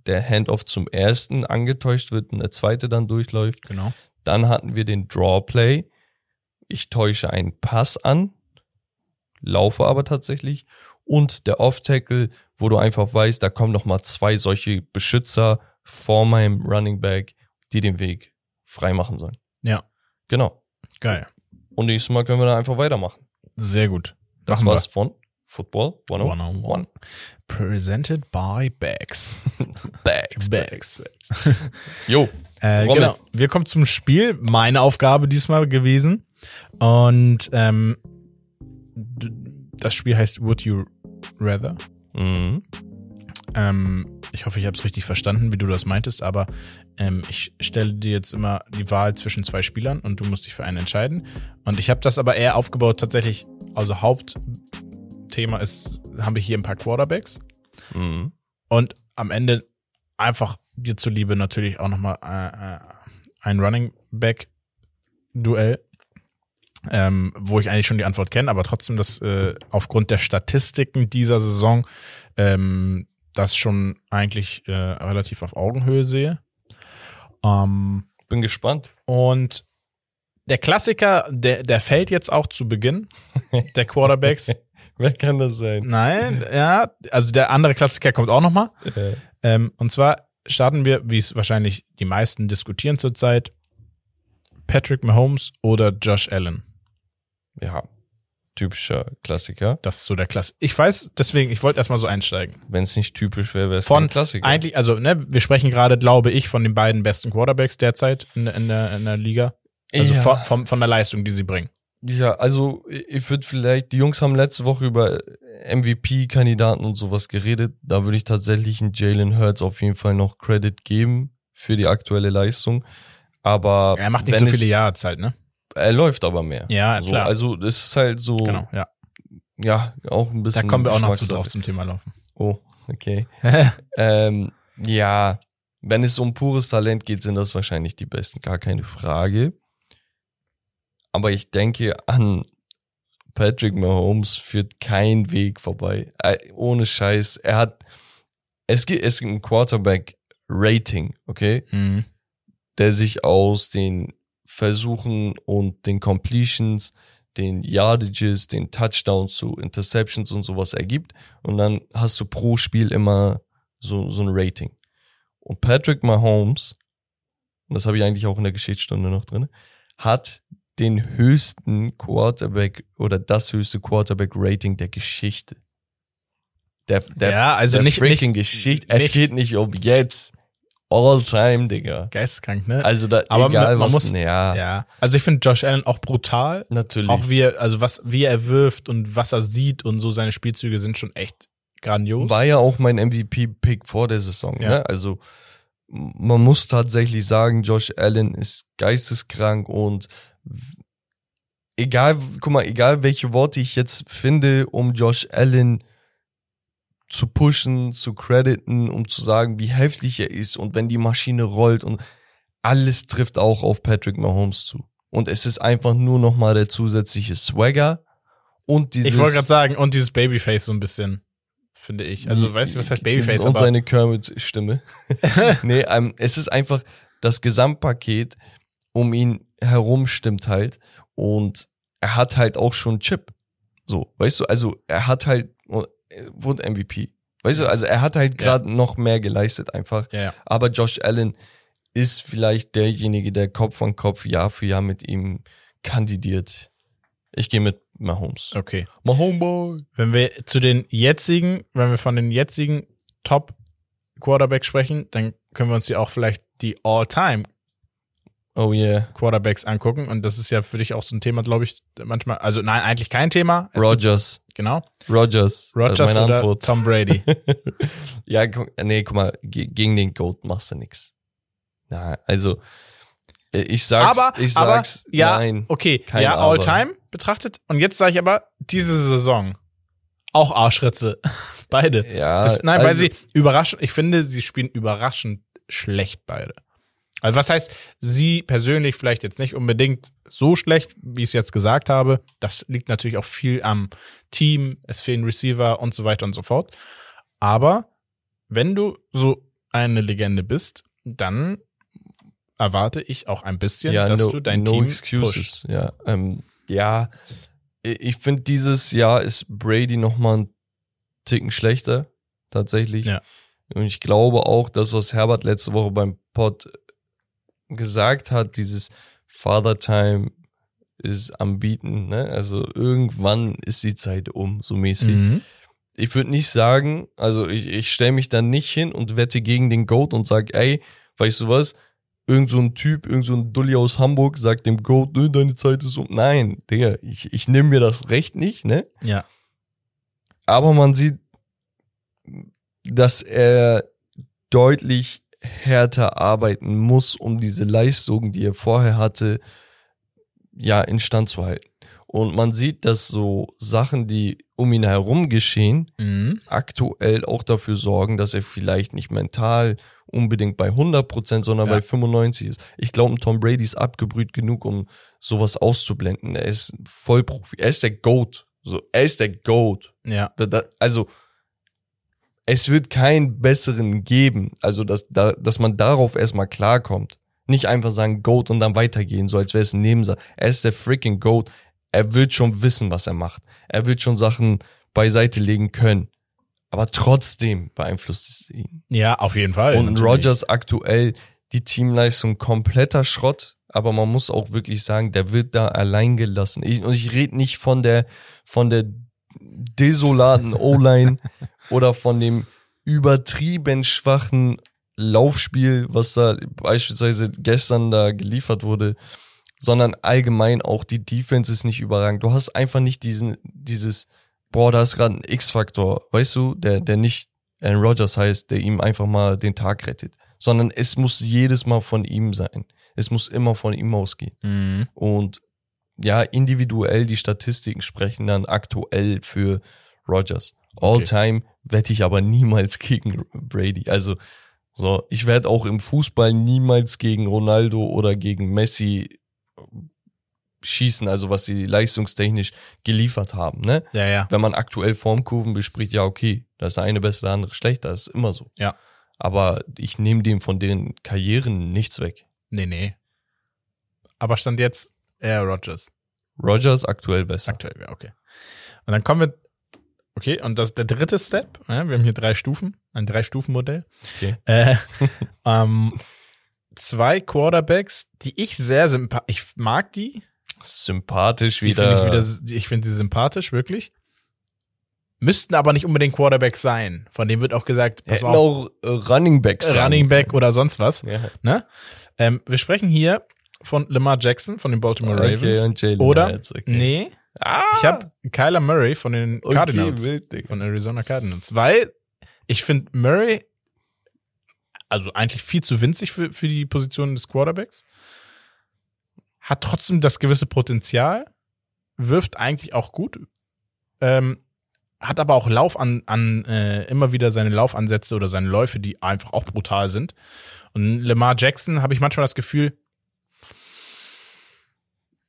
Speaker 1: der Handoff zum ersten angetäuscht wird und der zweite dann durchläuft.
Speaker 2: Genau.
Speaker 1: Dann hatten wir den Draw Play. Ich täusche einen Pass an, laufe aber tatsächlich. Und der Off-Tackle, wo du einfach weißt, da kommen noch mal zwei solche Beschützer vor meinem Running Back, die den Weg frei machen sollen.
Speaker 2: Ja.
Speaker 1: Genau.
Speaker 2: Geil.
Speaker 1: Und nächstes Mal können wir dann einfach weitermachen.
Speaker 2: Sehr gut.
Speaker 1: Das
Speaker 2: wir.
Speaker 1: war's von Football 101.
Speaker 2: 101. Presented by Bags. [laughs]
Speaker 1: Bags.
Speaker 2: Bags. [laughs]
Speaker 1: Jo.
Speaker 2: Äh, genau. Wir kommen zum Spiel. Meine Aufgabe diesmal gewesen. Und ähm, das Spiel heißt Would You Rather.
Speaker 1: Mhm.
Speaker 2: Ähm, ich hoffe, ich habe es richtig verstanden, wie du das meintest, aber ähm, ich stelle dir jetzt immer die Wahl zwischen zwei Spielern und du musst dich für einen entscheiden. Und ich habe das aber eher aufgebaut, tatsächlich, also Hauptthema ist, haben wir hier ein paar Quarterbacks
Speaker 1: Mhm.
Speaker 2: und am Ende einfach dir zuliebe natürlich auch nochmal äh, äh, ein Running Back Duell, ähm, wo ich eigentlich schon die Antwort kenne, aber trotzdem das äh, aufgrund der Statistiken dieser Saison ähm, das schon eigentlich äh, relativ auf Augenhöhe sehe. Ähm,
Speaker 1: Bin gespannt.
Speaker 2: und der Klassiker, der, der fällt jetzt auch zu Beginn der Quarterbacks. [laughs]
Speaker 1: Wer kann das sein?
Speaker 2: Nein, ja, also der andere Klassiker kommt auch nochmal.
Speaker 1: Äh,
Speaker 2: Ähm, und zwar starten wir, wie es wahrscheinlich die meisten diskutieren zurzeit, Patrick Mahomes oder Josh Allen.
Speaker 1: Ja. Typischer Klassiker.
Speaker 2: Das ist so der Klasse. Ich weiß, deswegen, ich wollte erstmal so einsteigen.
Speaker 1: Wenn es nicht typisch wäre, wäre es
Speaker 2: Von
Speaker 1: kein Klassiker.
Speaker 2: Eigentlich, also, ne, wir sprechen gerade, glaube ich, von den beiden besten Quarterbacks derzeit in, in, der, in der Liga. Also
Speaker 1: Ja.
Speaker 2: von, von, von der Leistung, die sie bringen.
Speaker 1: Ja, also ich würde vielleicht, die Jungs haben letzte Woche über MVP-Kandidaten und sowas geredet. Da würde ich tatsächlich einen Jalen Hurts auf jeden Fall noch Credit geben für die aktuelle Leistung. Aber
Speaker 2: Er macht nicht so
Speaker 1: es,
Speaker 2: viele Jahre halt, ne?
Speaker 1: Er läuft aber mehr.
Speaker 2: Ja,
Speaker 1: so,
Speaker 2: klar.
Speaker 1: Also das ist halt so,
Speaker 2: Genau, ja.
Speaker 1: ja, auch ein
Speaker 2: Da
Speaker 1: bisschen.
Speaker 2: kommen wir auch noch zu drauf zum Thema Laufen.
Speaker 1: Oh, okay. [laughs] ähm, ja, wenn es um pures Talent geht, sind das wahrscheinlich die Besten, gar keine Frage. Aber ich denke an Patrick Mahomes führt kein Weg vorbei. Äh, ohne Scheiß. Er hat, es gibt, es gibt ein Quarterback-Rating, okay?
Speaker 2: Mhm.
Speaker 1: der sich aus den Versuchen und den Completions, den Yardages, den Touchdowns zu Interceptions und sowas ergibt. Und dann hast du pro Spiel immer so, so ein Rating. Und Patrick Mahomes, und das habe ich eigentlich auch in der Geschichtsstunde noch drin, hat den höchsten Quarterback oder das höchste Quarterback-Rating der Geschichte. Der, der,
Speaker 2: Ja, also
Speaker 1: der
Speaker 2: nicht-
Speaker 1: freaking
Speaker 2: nicht-
Speaker 1: Geschichte. Es
Speaker 2: nicht-
Speaker 1: geht nicht um jetzt. All time, Digga.
Speaker 2: Geisteskrank, ne?
Speaker 1: Also da,
Speaker 2: Aber
Speaker 1: egal
Speaker 2: man
Speaker 1: was,
Speaker 2: muss-
Speaker 1: ja,
Speaker 2: ja. Also ich finde Josh Allen auch brutal.
Speaker 1: natürlich.
Speaker 2: Auch wie er, also was, wie er wirft und was er sieht und so seine Spielzüge sind schon echt grandios.
Speaker 1: War ja auch mein MVP-Pick vor der Saison.
Speaker 2: Ja.
Speaker 1: Ne? Also man muss tatsächlich sagen, Josh Allen ist geisteskrank und egal, guck mal, egal welche Worte ich jetzt finde, um Josh Allen zu pushen, zu crediten, um zu sagen, wie heftig er ist und wenn die Maschine rollt und alles trifft auch auf Patrick Mahomes zu. Und es ist einfach nur noch mal der zusätzliche Swagger und dieses
Speaker 2: ich wollte gerade sagen, und dieses Babyface so ein bisschen, finde ich. Also, weißt du, was heißt Babyface?
Speaker 1: Und
Speaker 2: Aber
Speaker 1: seine Kermit-Stimme. [laughs] [laughs] nee, ähm, es ist einfach das Gesamtpaket um ihn herum stimmt halt. Und er hat halt auch schon Chip. So, weißt du, also er hat halt, wurde MVP. Weißt du, also er hat halt
Speaker 2: Ja.
Speaker 1: gerade noch mehr geleistet einfach.
Speaker 2: ja, ja.
Speaker 1: Aber Josh Allen ist vielleicht derjenige, der Kopf an Kopf Jahr für Jahr mit ihm kandidiert. Ich gehe mit Mahomes.
Speaker 2: Okay.
Speaker 1: Mahomes.
Speaker 2: Wenn wir zu den jetzigen, wenn wir von den jetzigen Top Quarterbacks sprechen, dann können wir uns ja auch vielleicht die All-Time
Speaker 1: Oh yeah.
Speaker 2: Quarterbacks angucken. Und das ist ja für dich auch so ein Thema, glaube ich, manchmal. Also nein, eigentlich kein Thema. Es
Speaker 1: Rogers.
Speaker 2: Gibt, genau.
Speaker 1: Rogers.
Speaker 2: Rogers
Speaker 1: das ist meine
Speaker 2: oder
Speaker 1: Antwort.
Speaker 2: Tom Brady. [laughs]
Speaker 1: ja, nee, guck mal, ge- gegen den Goat machst du nix. Na, also äh, ich sag's,
Speaker 2: aber,
Speaker 1: ich
Speaker 2: aber,
Speaker 1: sag's,
Speaker 2: ja,
Speaker 1: nein.
Speaker 2: okay, ja,
Speaker 1: Aber.
Speaker 2: All-Time betrachtet. Und jetzt sage ich aber, diese Saison, Auch Arschritze. [laughs] Beide.
Speaker 1: Ja,
Speaker 2: Das, nein, weil
Speaker 1: also-
Speaker 2: sie überraschend, ich finde, sie spielen überraschend schlecht beide. Also was heißt, sie persönlich vielleicht jetzt nicht unbedingt so schlecht, wie ich es jetzt gesagt habe. Das liegt natürlich auch viel am Team, es fehlen Receiver und so weiter und so fort. Aber wenn du so eine Legende bist, dann erwarte ich auch ein bisschen, dass
Speaker 1: no,
Speaker 2: du dein
Speaker 1: no
Speaker 2: Team
Speaker 1: excuses.
Speaker 2: pushst.
Speaker 1: Ja, ähm, ja, ich finde dieses Jahr ist Brady noch mal einen Ticken schlechter tatsächlich.
Speaker 2: Ja.
Speaker 1: Und ich glaube auch, das was Herbert letzte Woche beim Pod gesagt hat, dieses Father Time ist am Bieten, ne? Also irgendwann ist die Zeit um, so mäßig.
Speaker 2: Mhm.
Speaker 1: Ich würde nicht sagen, also ich, ich stelle mich dann nicht hin und wette gegen den Goat und sag, ey, weißt du was? Irgend so ein Typ, irgend so ein Dulli aus Hamburg sagt dem Goat, ne, deine Zeit ist um. Nein, Digga, ich, ich nehme mir das Recht nicht, ne?
Speaker 2: Ja.
Speaker 1: Aber man sieht, dass er deutlich härter arbeiten muss, um diese Leistung, die er vorher hatte, ja, instand zu halten. Und man sieht, dass so Sachen, die um ihn herum geschehen,
Speaker 2: Mhm.
Speaker 1: aktuell auch dafür sorgen, dass er vielleicht nicht mental unbedingt bei 100%, sondern
Speaker 2: Ja.
Speaker 1: bei 95 ist. Ich glaube, Tom Brady ist abgebrüht genug, um sowas auszublenden. Er ist Vollprofi. Er ist der GOAT. So, er ist der GOAT.
Speaker 2: Ja.
Speaker 1: Da, da, also, es wird keinen besseren geben. Also, dass, da, dass man darauf erstmal klarkommt. Nicht einfach sagen GOAT und dann weitergehen, so als wäre es ein Nebensatz. Er ist der freaking GOAT. Er wird schon wissen, was er macht. Er wird schon Sachen beiseite legen können. Aber trotzdem beeinflusst es ihn.
Speaker 2: Ja, auf jeden Fall.
Speaker 1: Und
Speaker 2: natürlich.
Speaker 1: Rogers aktuell die Teamleistung kompletter Schrott, aber man muss auch wirklich sagen, der wird da allein gelassen. Ich, und ich rede nicht von der von der desolaten O-Line [laughs] oder von dem übertrieben schwachen Laufspiel, was da beispielsweise gestern da geliefert wurde, sondern allgemein auch die Defense ist nicht überragend. Du hast einfach nicht diesen dieses boah, da ist gerade ein X-Faktor, weißt du, der der nicht Aaron Rodgers heißt, der ihm einfach mal den Tag rettet, sondern es muss jedes Mal von ihm sein. Es muss immer von ihm ausgehen.
Speaker 2: Mhm.
Speaker 1: Und ja, individuell die Statistiken sprechen dann aktuell für Rodgers. All
Speaker 2: Okay.
Speaker 1: time wette ich aber niemals gegen Brady. Also so, ich werde auch im Fußball niemals gegen Ronaldo oder gegen Messi schießen, also was sie leistungstechnisch geliefert haben, ne?
Speaker 2: Ja, ja.
Speaker 1: wenn man aktuell Formkurven bespricht, ja, okay, da ist eine besser, der andere schlechter, das ist immer so.
Speaker 2: Ja.
Speaker 1: Aber ich nehme dem von deren Karrieren nichts weg.
Speaker 2: Nee, nee. Aber stand jetzt eher Rogers.
Speaker 1: Rogers aktuell besser.
Speaker 2: Aktuell, ja, okay. Und dann kommen wir, okay, und das der dritte Step, ja, wir haben hier drei Stufen, ein Drei-Stufen-Modell.
Speaker 1: Okay.
Speaker 2: Äh, [laughs] ähm, zwei Quarterbacks, die ich sehr sympathisch, ich mag die,
Speaker 1: Sympathisch
Speaker 2: die
Speaker 1: wieder.
Speaker 2: ich wieder, ich finde sie sympathisch, wirklich. Müssten aber nicht unbedingt Quarterbacks sein. Von dem wird auch gesagt, pass
Speaker 1: Hätten auch äh, Running Backs
Speaker 2: Running Back oder sonst was.
Speaker 1: Ja.
Speaker 2: Ne? Ähm, wir sprechen hier von Lamar Jackson von den Baltimore
Speaker 1: Okay,
Speaker 2: Ravens. oder,
Speaker 1: Hurts, okay.
Speaker 2: nee,
Speaker 1: Ah,
Speaker 2: ich habe Kyler Murray von den
Speaker 1: okay,
Speaker 2: Cardinals.
Speaker 1: wild, Digga.
Speaker 2: von Arizona Cardinals. Weil ich finde Murray, also eigentlich viel zu winzig für, für die Position des Quarterbacks, hat trotzdem das gewisse Potenzial, wirft eigentlich auch gut, ähm, hat aber auch Lauf an, an äh, immer wieder seine Laufansätze oder seine Läufe, die einfach auch brutal sind. Und Lamar Jackson habe ich manchmal das Gefühl,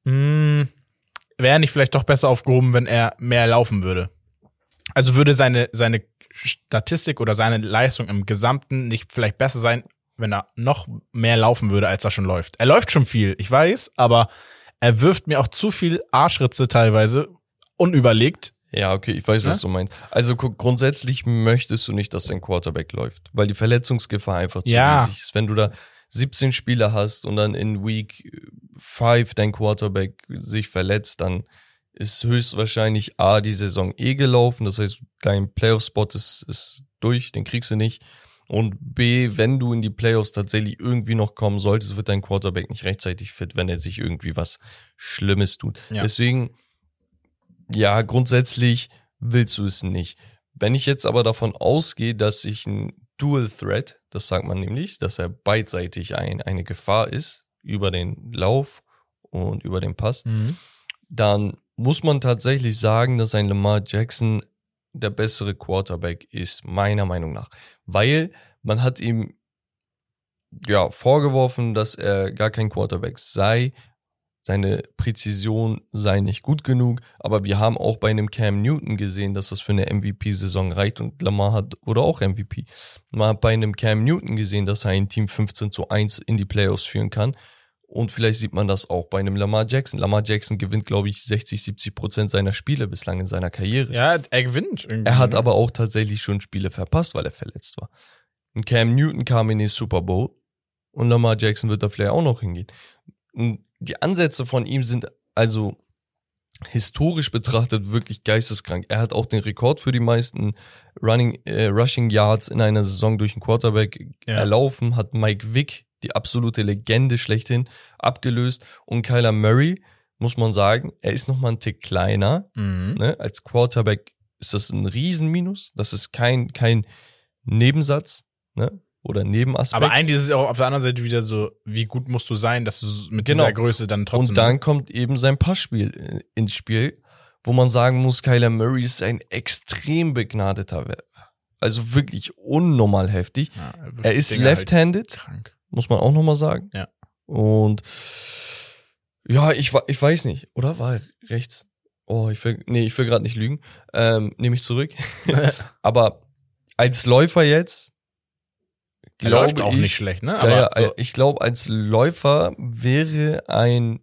Speaker 2: mh, wäre nicht vielleicht doch besser aufgehoben, wenn er mehr laufen würde. Also würde seine, seine Statistik oder seine Leistung im Gesamten nicht vielleicht besser sein, wenn er noch mehr laufen würde, als er schon läuft. Er läuft schon viel, ich weiß, aber er wirft mir auch zu viel Arschritze teilweise unüberlegt.
Speaker 1: Ja, okay, ich weiß, was
Speaker 2: Ja?
Speaker 1: du meinst. Also guck, grundsätzlich möchtest du nicht, dass dein Quarterback läuft, weil die Verletzungsgefahr einfach zu
Speaker 2: Ja.
Speaker 1: riesig ist. Wenn du da 17 Spieler hast und dann in Week 5 dein Quarterback sich verletzt, dann ist höchstwahrscheinlich A, die Saison eh gelaufen, das heißt, dein Playoff-Spot ist, ist durch, den kriegst du nicht. Und B, wenn du in die Playoffs tatsächlich irgendwie noch kommen solltest, wird dein Quarterback nicht rechtzeitig fit, wenn er sich irgendwie was Schlimmes tut.
Speaker 2: Ja.
Speaker 1: Deswegen, ja, grundsätzlich willst du es nicht. Wenn ich jetzt aber davon ausgehe, dass ich ein Dual Threat, das sagt man nämlich, dass er beidseitig ein, eine Gefahr ist über den Lauf und über den Pass, dann muss man tatsächlich sagen, dass ein Lamar Jackson der bessere Quarterback ist, meiner Meinung nach. Weil man hat ihm ja vorgeworfen, dass er gar kein Quarterback sei, seine Präzision sei nicht gut genug, aber wir haben auch bei einem Cam Newton gesehen, dass das für eine MVP-Saison reicht und Lamar hat, oder auch MVP. Man hat bei einem Cam Newton gesehen, dass er ein Team 15 zu 1 in die Playoffs führen kann. Und vielleicht sieht man das auch bei einem Lamar Jackson. Lamar Jackson gewinnt, glaube ich, 60, 70 Prozent seiner Spiele bislang in seiner Karriere.
Speaker 2: Ja, er gewinnt irgendwie.
Speaker 1: Er hat
Speaker 2: ne?
Speaker 1: aber auch tatsächlich schon Spiele verpasst, weil er verletzt war. Und Cam Newton kam in den Super Bowl und Lamar Jackson wird da vielleicht auch noch hingehen. Und die Ansätze von ihm sind also historisch betrachtet wirklich geisteskrank. Er hat auch den Rekord für die meisten Running, äh, Rushing Yards in einer Saison durch einen Quarterback
Speaker 2: Ja.
Speaker 1: erlaufen, hat Mike Vick, die absolute Legende schlechthin, abgelöst und Kyler Murray, muss man sagen, er ist noch mal ein Tick kleiner,
Speaker 2: Mhm.
Speaker 1: ne? Als Quarterback ist das ein Riesenminus. Das ist kein, kein Nebensatz, ne? Oder Nebenaspekt.
Speaker 2: Aber eigentlich ist es auch auf der anderen Seite wieder so, wie gut musst du sein, dass du mit
Speaker 1: Genau.
Speaker 2: dieser Größe dann trotzdem.
Speaker 1: Und dann kommt eben sein Passspiel äh, ins Spiel, wo man sagen muss, Kyler Murray ist ein extrem begnadeter Werfer. Also wirklich unnormal heftig.
Speaker 2: Ja,
Speaker 1: Er ist
Speaker 2: halt
Speaker 1: left-handed,
Speaker 2: krank.
Speaker 1: muss man auch nochmal sagen.
Speaker 2: Ja.
Speaker 1: Und ja, ich, ich weiß nicht, oder war er rechts? Oh, ich will, nee, ich will gerade nicht lügen. Ähm, Nehme ich zurück. [laughs] [laughs] Aber als Läufer jetzt, Glaube
Speaker 2: läuft auch
Speaker 1: ich,
Speaker 2: nicht schlecht, ne? Aber
Speaker 1: ja,
Speaker 2: so,
Speaker 1: ich glaube, als Läufer wäre ein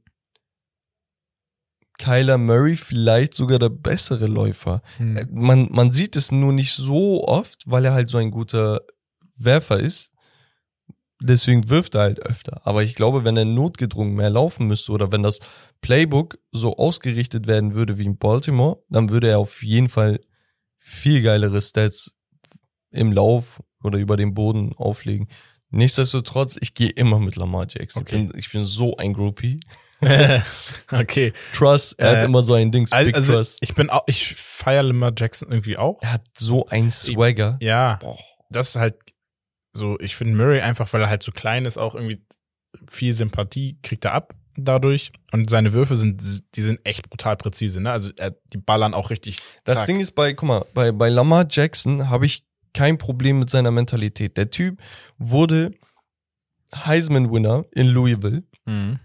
Speaker 1: Kyler Murray vielleicht sogar der bessere Läufer.
Speaker 2: hm.
Speaker 1: Äh, Man, man sieht es nur nicht so oft, weil er halt so ein guter Werfer ist. Deswegen wirft er halt öfter. Aber ich glaube, wenn er notgedrungen mehr laufen müsste oder wenn das Playbook so ausgerichtet werden würde wie in Baltimore, dann würde er auf jeden Fall viel geilere Stats im Lauf oder über den Boden auflegen. Nichtsdestotrotz, ich gehe immer mit Lamar Jackson.
Speaker 2: Okay.
Speaker 1: Ich, bin, ich bin so ein Groupie. [laughs]
Speaker 2: okay.
Speaker 1: Trust, er
Speaker 2: Äh,
Speaker 1: hat immer so ein Dings, Big
Speaker 2: Also,
Speaker 1: Trust.
Speaker 2: ich bin auch, ich feiere Lamar Jackson irgendwie auch.
Speaker 1: Er hat so ein Swagger.
Speaker 2: Ja,
Speaker 1: Boah.
Speaker 2: das ist halt so, ich finde Murray einfach, weil er halt so klein ist, auch irgendwie viel Sympathie kriegt er ab dadurch. Und seine Würfe sind, die sind echt brutal präzise, ne? Also er, die ballern auch richtig.
Speaker 1: Das
Speaker 2: zack.
Speaker 1: Ding ist bei, guck mal, bei, bei Lamar Jackson habe ich kein Problem mit seiner Mentalität. Der Typ wurde Heisman-Winner in Louisville
Speaker 2: Mhm.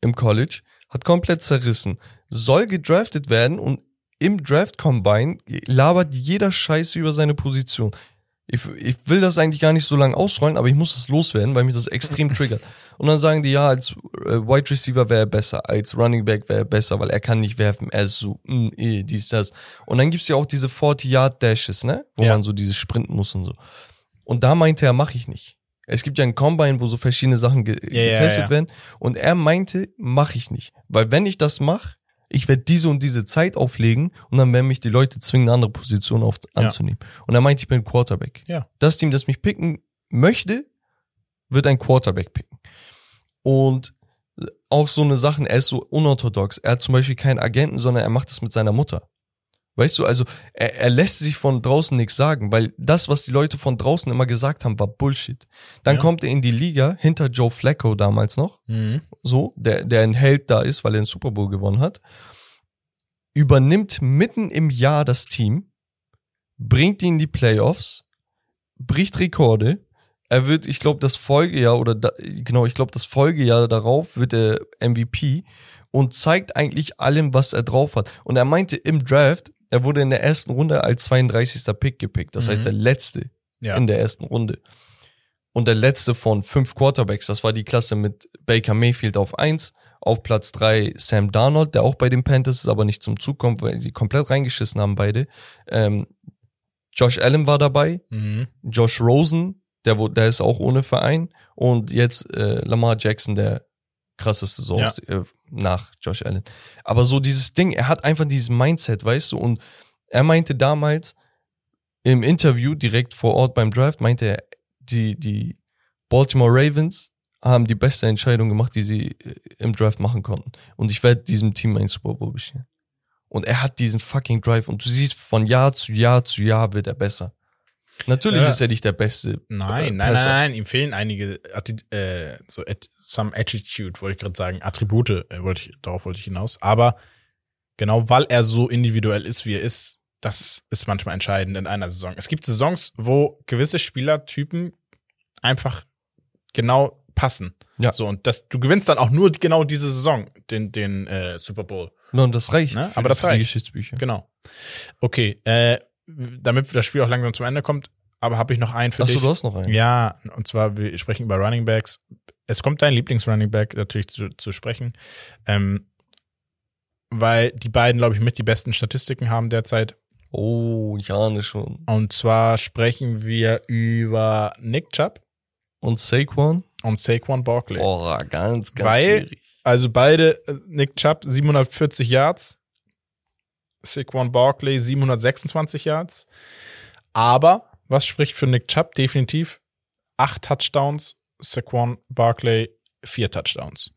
Speaker 1: im College, hat komplett zerrissen, soll gedraftet werden und im Draft Combine labert jeder Scheiße über seine Position. Ich, ich will das eigentlich gar nicht so lange ausrollen, aber ich muss das loswerden, weil mich das extrem [laughs] triggert. Und dann sagen die, ja, als äh, Wide Receiver wäre er besser, als Running Back wäre er besser, weil er kann nicht werfen, er ist so, mm, eh, dies, das. Und dann gibt's ja auch diese 40-Yard-Dashes, ne? Wo
Speaker 2: Ja.
Speaker 1: man so dieses sprinten muss und so. Und da meinte er, mache ich nicht. Es gibt ja ein Combine, wo so verschiedene Sachen ge
Speaker 2: Ja,
Speaker 1: getestet
Speaker 2: ja.
Speaker 1: werden. Und er meinte, mache ich nicht. Weil wenn ich das mache, ich werde diese und diese Zeit auflegen und dann werden mich die Leute zwingen, eine andere Position auf, anzunehmen. Und er meinte, ich bin Quarterback.
Speaker 2: Ja.
Speaker 1: Das Team, das mich picken möchte, wird ein Quarterback picken. Und auch so eine Sachen, er ist so unorthodox. Er hat zum Beispiel keinen Agenten, sondern er macht das mit seiner Mutter. Weißt du, also er, er lässt sich von draußen nichts sagen, weil das, was die Leute von draußen immer gesagt haben, war Bullshit. Dann
Speaker 2: Ja.
Speaker 1: kommt er in die Liga hinter Joe Flacco damals noch
Speaker 2: Mhm.
Speaker 1: so, der, der ein Held da ist, weil er den Super Bowl gewonnen hat, übernimmt mitten im Jahr das Team, bringt ihn in die Playoffs, bricht Rekorde. Er wird, ich glaube, das Folgejahr oder da, genau, ich glaube, das Folgejahr darauf wird er MVP und zeigt eigentlich allem, was er drauf hat. Und er meinte im Draft, er wurde in der ersten Runde als 32. Pick gepickt. Das
Speaker 2: Mhm.
Speaker 1: heißt, der letzte
Speaker 2: Ja.
Speaker 1: in der ersten Runde. Und der letzte von fünf Quarterbacks, das war die Klasse mit Baker Mayfield auf eins, auf Platz drei Sam Darnold, der auch bei den Panthers ist, aber nicht zum Zug kommt, weil die komplett reingeschissen haben beide. Ähm, Josh Allen war dabei,
Speaker 2: Mhm.
Speaker 1: Josh Rosen, der, der ist auch ohne Verein und jetzt äh, Lamar Jackson, der krasseste so
Speaker 2: Ja.
Speaker 1: äh, nach Josh Allen. Aber so dieses Ding, er hat einfach dieses Mindset, weißt du, und er meinte damals im Interview direkt vor Ort beim Draft, meinte er, die, die Baltimore Ravens haben die beste Entscheidung gemacht, die sie äh, im Draft machen konnten. Und ich werde diesem Team einen Super Bowl bescheren. Und er hat diesen fucking Drive und du siehst, von Jahr zu Jahr zu Jahr wird er besser. Natürlich
Speaker 2: Ja.
Speaker 1: ist er nicht der beste.
Speaker 2: Nein,
Speaker 1: äh,
Speaker 2: nein, nein,
Speaker 1: Passer.
Speaker 2: nein, ihm fehlen einige äh, so at some attitude, wollte ich gerade sagen, Attribute, äh, wollte ich, darauf wollte ich hinaus. Aber genau weil er so individuell ist, wie er ist, das ist manchmal entscheidend in einer Saison. Es gibt Saisons, wo gewisse Spielertypen einfach genau passen.
Speaker 1: Ja.
Speaker 2: So, und das, du gewinnst dann auch nur genau diese Saison, den, den äh, Super Bowl.
Speaker 1: Ja, und das reicht.
Speaker 2: Ne? Aber das
Speaker 1: für die
Speaker 2: reicht.
Speaker 1: Geschichtsbücher.
Speaker 2: Genau. Okay, äh, damit das Spiel auch langsam zum Ende kommt, aber habe ich noch einen für
Speaker 1: Achso,
Speaker 2: dich.
Speaker 1: du hast noch einen.
Speaker 2: Ja, und zwar, wir sprechen über Running Backs. Es kommt dein Lieblings-Running Back natürlich zu, zu sprechen. Ähm, weil die beiden, glaube ich, mit die besten Statistiken haben derzeit.
Speaker 1: Oh, ich ahne schon.
Speaker 2: Und zwar sprechen wir über Nick Chubb
Speaker 1: Und Saquon?
Speaker 2: und Saquon Barkley.
Speaker 1: Boah, ganz, ganz
Speaker 2: Weil-
Speaker 1: schwierig.
Speaker 2: Also beide, äh, Nick Chubb 740 Yards, Saquon Barkley 726 Yards. Aber, was spricht für Nick Chubb? Definitiv acht Touchdowns, Saquon Barkley vier Touchdowns.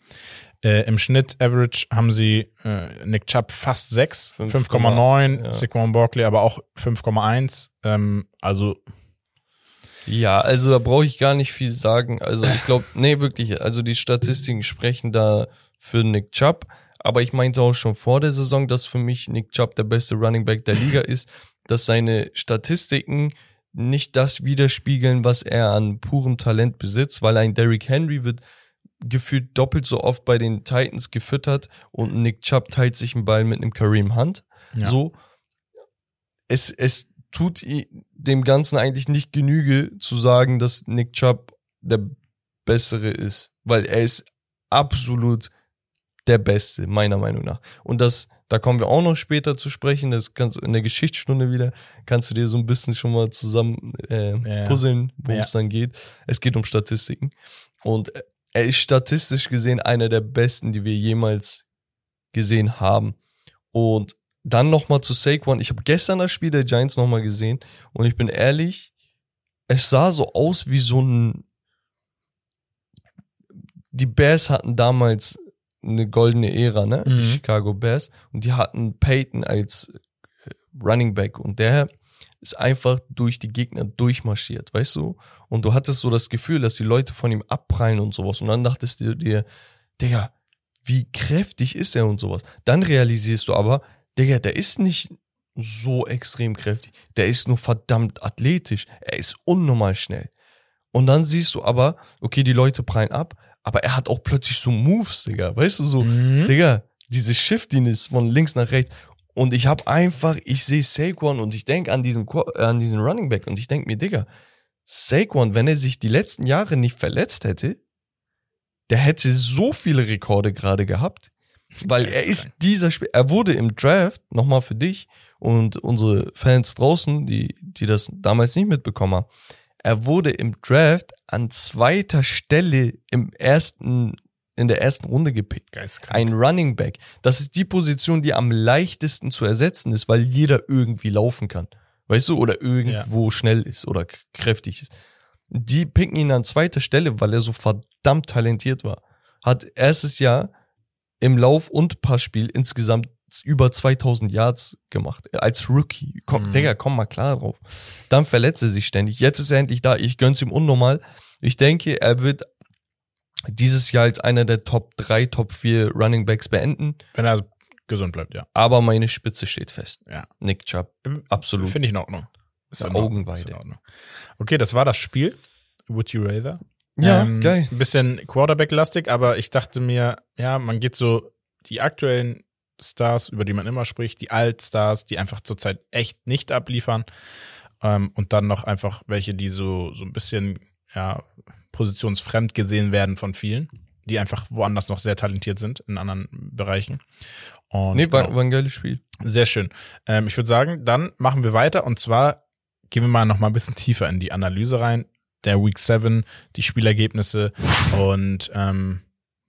Speaker 2: Äh, Im Schnitt, Average, haben sie äh, Nick Chubb fast sechs,
Speaker 1: 5,9,
Speaker 2: 5,9,
Speaker 1: ja.
Speaker 2: Saquon Barkley aber auch 5,1. Ähm, also
Speaker 1: Ja, also da brauche ich gar nicht viel sagen. Also ich glaube, nee, wirklich, also die Statistiken sprechen da für Nick Chubb. Aber ich meinte auch schon vor der Saison, dass für mich Nick Chubb der beste Running Back der Liga ist, dass seine Statistiken nicht das widerspiegeln, was er an purem Talent besitzt, weil ein Derrick Henry wird gefühlt doppelt so oft bei den Titans gefüttert und Nick Chubb teilt sich einen Ball mit einem Kareem Hunt.
Speaker 2: Ja.
Speaker 1: So, es, es tut dem Ganzen eigentlich nicht Genüge zu sagen, dass Nick Chubb der Bessere ist, weil er ist absolut der Beste, meiner Meinung nach. Und das, da kommen wir auch noch später zu sprechen, das kannst du in der Geschichtsstunde wieder, kannst du dir so ein bisschen schon mal zusammen äh,
Speaker 2: Ja.
Speaker 1: puzzeln, worum
Speaker 2: Ja.
Speaker 1: es dann geht. Es geht um Statistiken. Und er ist statistisch gesehen einer der besten, die wir jemals gesehen haben. Und dann nochmal zu Saquon. Ich habe gestern das Spiel der Giants nochmal gesehen und ich bin ehrlich, es sah so aus wie so ein. Die Bears hatten damals eine goldene Ära, ne?
Speaker 2: Mhm.
Speaker 1: Die Chicago Bears. Und die hatten Peyton als äh, Running Back und der ist einfach durch die Gegner durchmarschiert, weißt du? Und du hattest so das Gefühl, dass die Leute von ihm abprallen und sowas. Und dann dachtest du dir, Digga, wie kräftig ist er und sowas. Dann realisierst du aber, Digga, der ist nicht so extrem kräftig. Der ist nur verdammt athletisch. Er ist unnormal schnell. Und dann siehst du aber, okay, die Leute prallen ab, aber er hat auch plötzlich so Moves, Digga. Weißt du, so,
Speaker 2: Mhm.
Speaker 1: Digga, diese Shiftiness von links nach rechts. Und ich habe einfach, ich sehe Saquon und ich denke an diesen, äh, an diesen Running Back und ich denke mir, Digga, Saquon, wenn er sich die letzten Jahre nicht verletzt hätte, der hätte so viele Rekorde gerade gehabt, weil er ist dieser Spiel, er wurde im Draft, nochmal für dich und unsere Fans draußen, die, die das damals nicht mitbekommen haben, er wurde im Draft an zweiter Stelle im ersten, in der ersten Runde gepickt.
Speaker 2: Geisteskrank.
Speaker 1: Ein Running Back. Das ist die Position, die am leichtesten zu ersetzen ist, weil jeder irgendwie laufen kann. Weißt du, oder irgendwo schnell ist oder kräftig ist. Die picken ihn an zweiter Stelle, weil er so verdammt talentiert war. Hat erstes Jahr im Lauf- und Passspiel insgesamt über 2000 Yards gemacht. Als Rookie. Komm,
Speaker 2: Mhm.
Speaker 1: Digga, komm mal klar drauf. Dann verletzt er sich ständig. Jetzt ist er endlich da. Ich gönn's ihm unnormal. Ich denke, er wird dieses Jahr als einer der Top 3, Top 4 Running Backs beenden.
Speaker 2: Wenn er gesund bleibt, ja.
Speaker 1: Aber meine Spitze steht fest.
Speaker 2: Ja.
Speaker 1: Nick Chubb. Absolut.
Speaker 2: Finde ich in Ordnung. Ist
Speaker 1: Ja. Augenweide.
Speaker 2: Ist in Ordnung. Okay, das war das Spiel. Would you rather?
Speaker 1: Ja,
Speaker 2: Ähm,
Speaker 1: geil.
Speaker 2: Ein bisschen Quarterback-lastig, aber ich dachte mir, ja, man geht so die aktuellen Stars, über die man immer spricht, die Altstars, die einfach zurzeit echt nicht abliefern. Ähm, und dann noch einfach welche, die so, so ein bisschen, ja, positionsfremd gesehen werden von vielen, die einfach woanders noch sehr talentiert sind in anderen Bereichen. Und
Speaker 1: Nee, war, war ein geiles Spiel.
Speaker 2: Sehr schön. Ähm, ich würde sagen, dann machen wir weiter und zwar gehen wir mal noch mal ein bisschen tiefer in die Analyse rein. Der Week 7, die Spielergebnisse und ähm,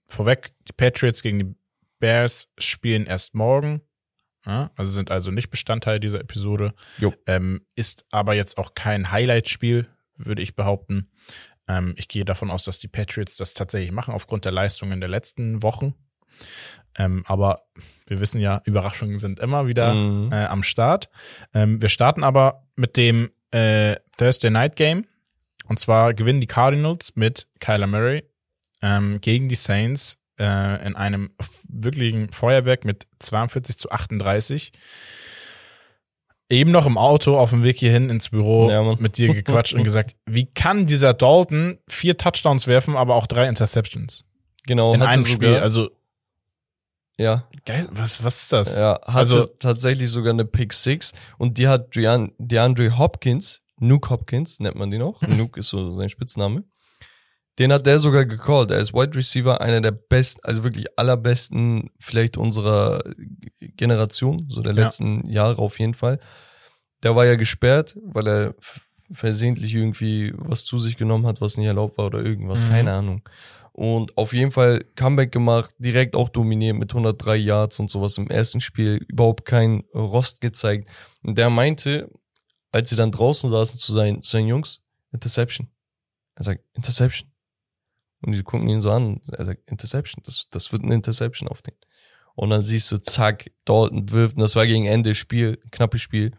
Speaker 2: vorweg, die Patriots gegen die Bears spielen erst morgen. Ja, also sind also nicht Bestandteil dieser Episode. Ähm, ist aber jetzt auch kein Highlight-Spiel, würde ich behaupten. Ähm, ich gehe davon aus, dass die Patriots das tatsächlich machen, aufgrund der Leistungen der letzten Wochen. Ähm, aber wir wissen ja, Überraschungen sind immer wieder
Speaker 1: Mhm.
Speaker 2: äh, am Start. Ähm, wir starten aber mit dem äh, Thursday Night Game. Und zwar gewinnen die Cardinals mit Kyler Murray ähm, gegen die Saints äh, in einem wirklichen Feuerwerk mit 42 zu 38. eben noch im Auto auf dem Weg hierhin ins Büro
Speaker 1: Ja,
Speaker 2: mit dir gequatscht und gesagt, [laughs] wie kann dieser Dalton vier Touchdowns werfen, aber auch drei Interceptions
Speaker 1: Genau,
Speaker 2: in einem Spiel? Also
Speaker 1: ja,
Speaker 2: geil, was was ist das?
Speaker 1: ja, hatte
Speaker 2: Also-
Speaker 1: tatsächlich sogar eine Pick Six und die hat Dean, DeAndre Hopkins, Nuke Hopkins nennt man den auch, [laughs] Nuke ist so sein Spitzname. Den hat der sogar gecallt. Er ist Wide Receiver, einer der besten, also wirklich allerbesten, vielleicht unserer Generation, so der
Speaker 2: Ja.
Speaker 1: letzten Jahre auf jeden Fall. Der war ja gesperrt, weil er versehentlich irgendwie was zu sich genommen hat, was nicht erlaubt war oder irgendwas,
Speaker 2: Mhm.
Speaker 1: keine Ahnung. Und auf jeden Fall Comeback gemacht, direkt auch dominiert mit 103 Yards und sowas im ersten Spiel, überhaupt kein Rost gezeigt. Und der meinte, als sie dann draußen saßen zu seinen, zu seinen Jungs, Interception. Er sagt, Interception. Und die gucken ihn so an. Er sagt, Interception. Das, das wird eine Interception auf den. Und dann siehst du, zack, Dalton wirft, und das war gegen Ende Spiel, knappes Spiel.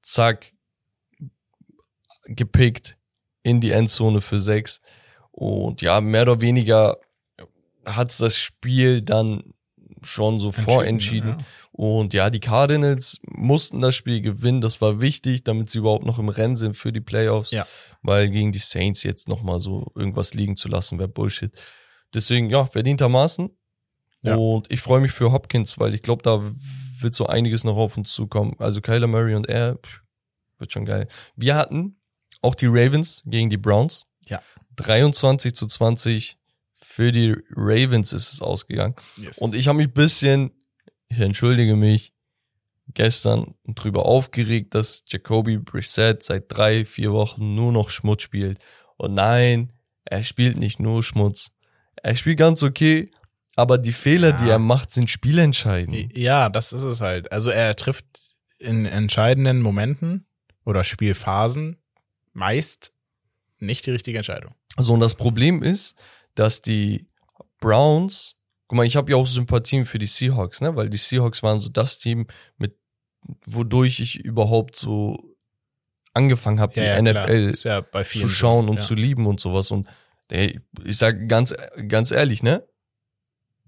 Speaker 1: Zack, gepickt in die Endzone für sechs. Und ja, mehr oder weniger hat's das Spiel dann schon so vorentschieden.
Speaker 2: Ja.
Speaker 1: Und ja, die Cardinals mussten das Spiel gewinnen. Das war wichtig, damit sie überhaupt noch im Rennen sind für die Playoffs.
Speaker 2: Ja.
Speaker 1: Weil gegen die Saints jetzt nochmal so irgendwas liegen zu lassen, wäre Bullshit. Deswegen, ja, verdientermaßen.
Speaker 2: Ja.
Speaker 1: Und ich freue mich für Hopkins, weil ich glaube, da wird so einiges noch auf uns zukommen. Also Kyler Murray und er, wird schon geil. Wir hatten auch die Ravens gegen die Browns.
Speaker 2: Ja.
Speaker 1: 23 zu 20 für die Ravens ist es ausgegangen.
Speaker 2: Yes.
Speaker 1: Und ich habe mich bisschen, ich entschuldige mich, gestern drüber aufgeregt, dass Jacoby Brissett seit drei, vier Wochen nur noch Schmutz spielt. Und nein, er spielt nicht nur Schmutz. Er spielt ganz okay, aber die Fehler,
Speaker 2: Ja.
Speaker 1: die er macht, sind spielentscheidend.
Speaker 2: Ja, das ist es halt. Also er trifft in entscheidenden Momenten oder Spielphasen meist nicht die richtige Entscheidung.
Speaker 1: So, und das Problem ist, dass die Browns, guck mal, ich habe ja auch Sympathien für die Seahawks, ne? Weil die Seahawks waren so das Team, mit wodurch ich überhaupt so angefangen habe, die
Speaker 2: klar.
Speaker 1: NFL
Speaker 2: ja
Speaker 1: zu schauen und
Speaker 2: ja.
Speaker 1: zu lieben und sowas. Und ey, ich sag ganz, ganz ehrlich, ne?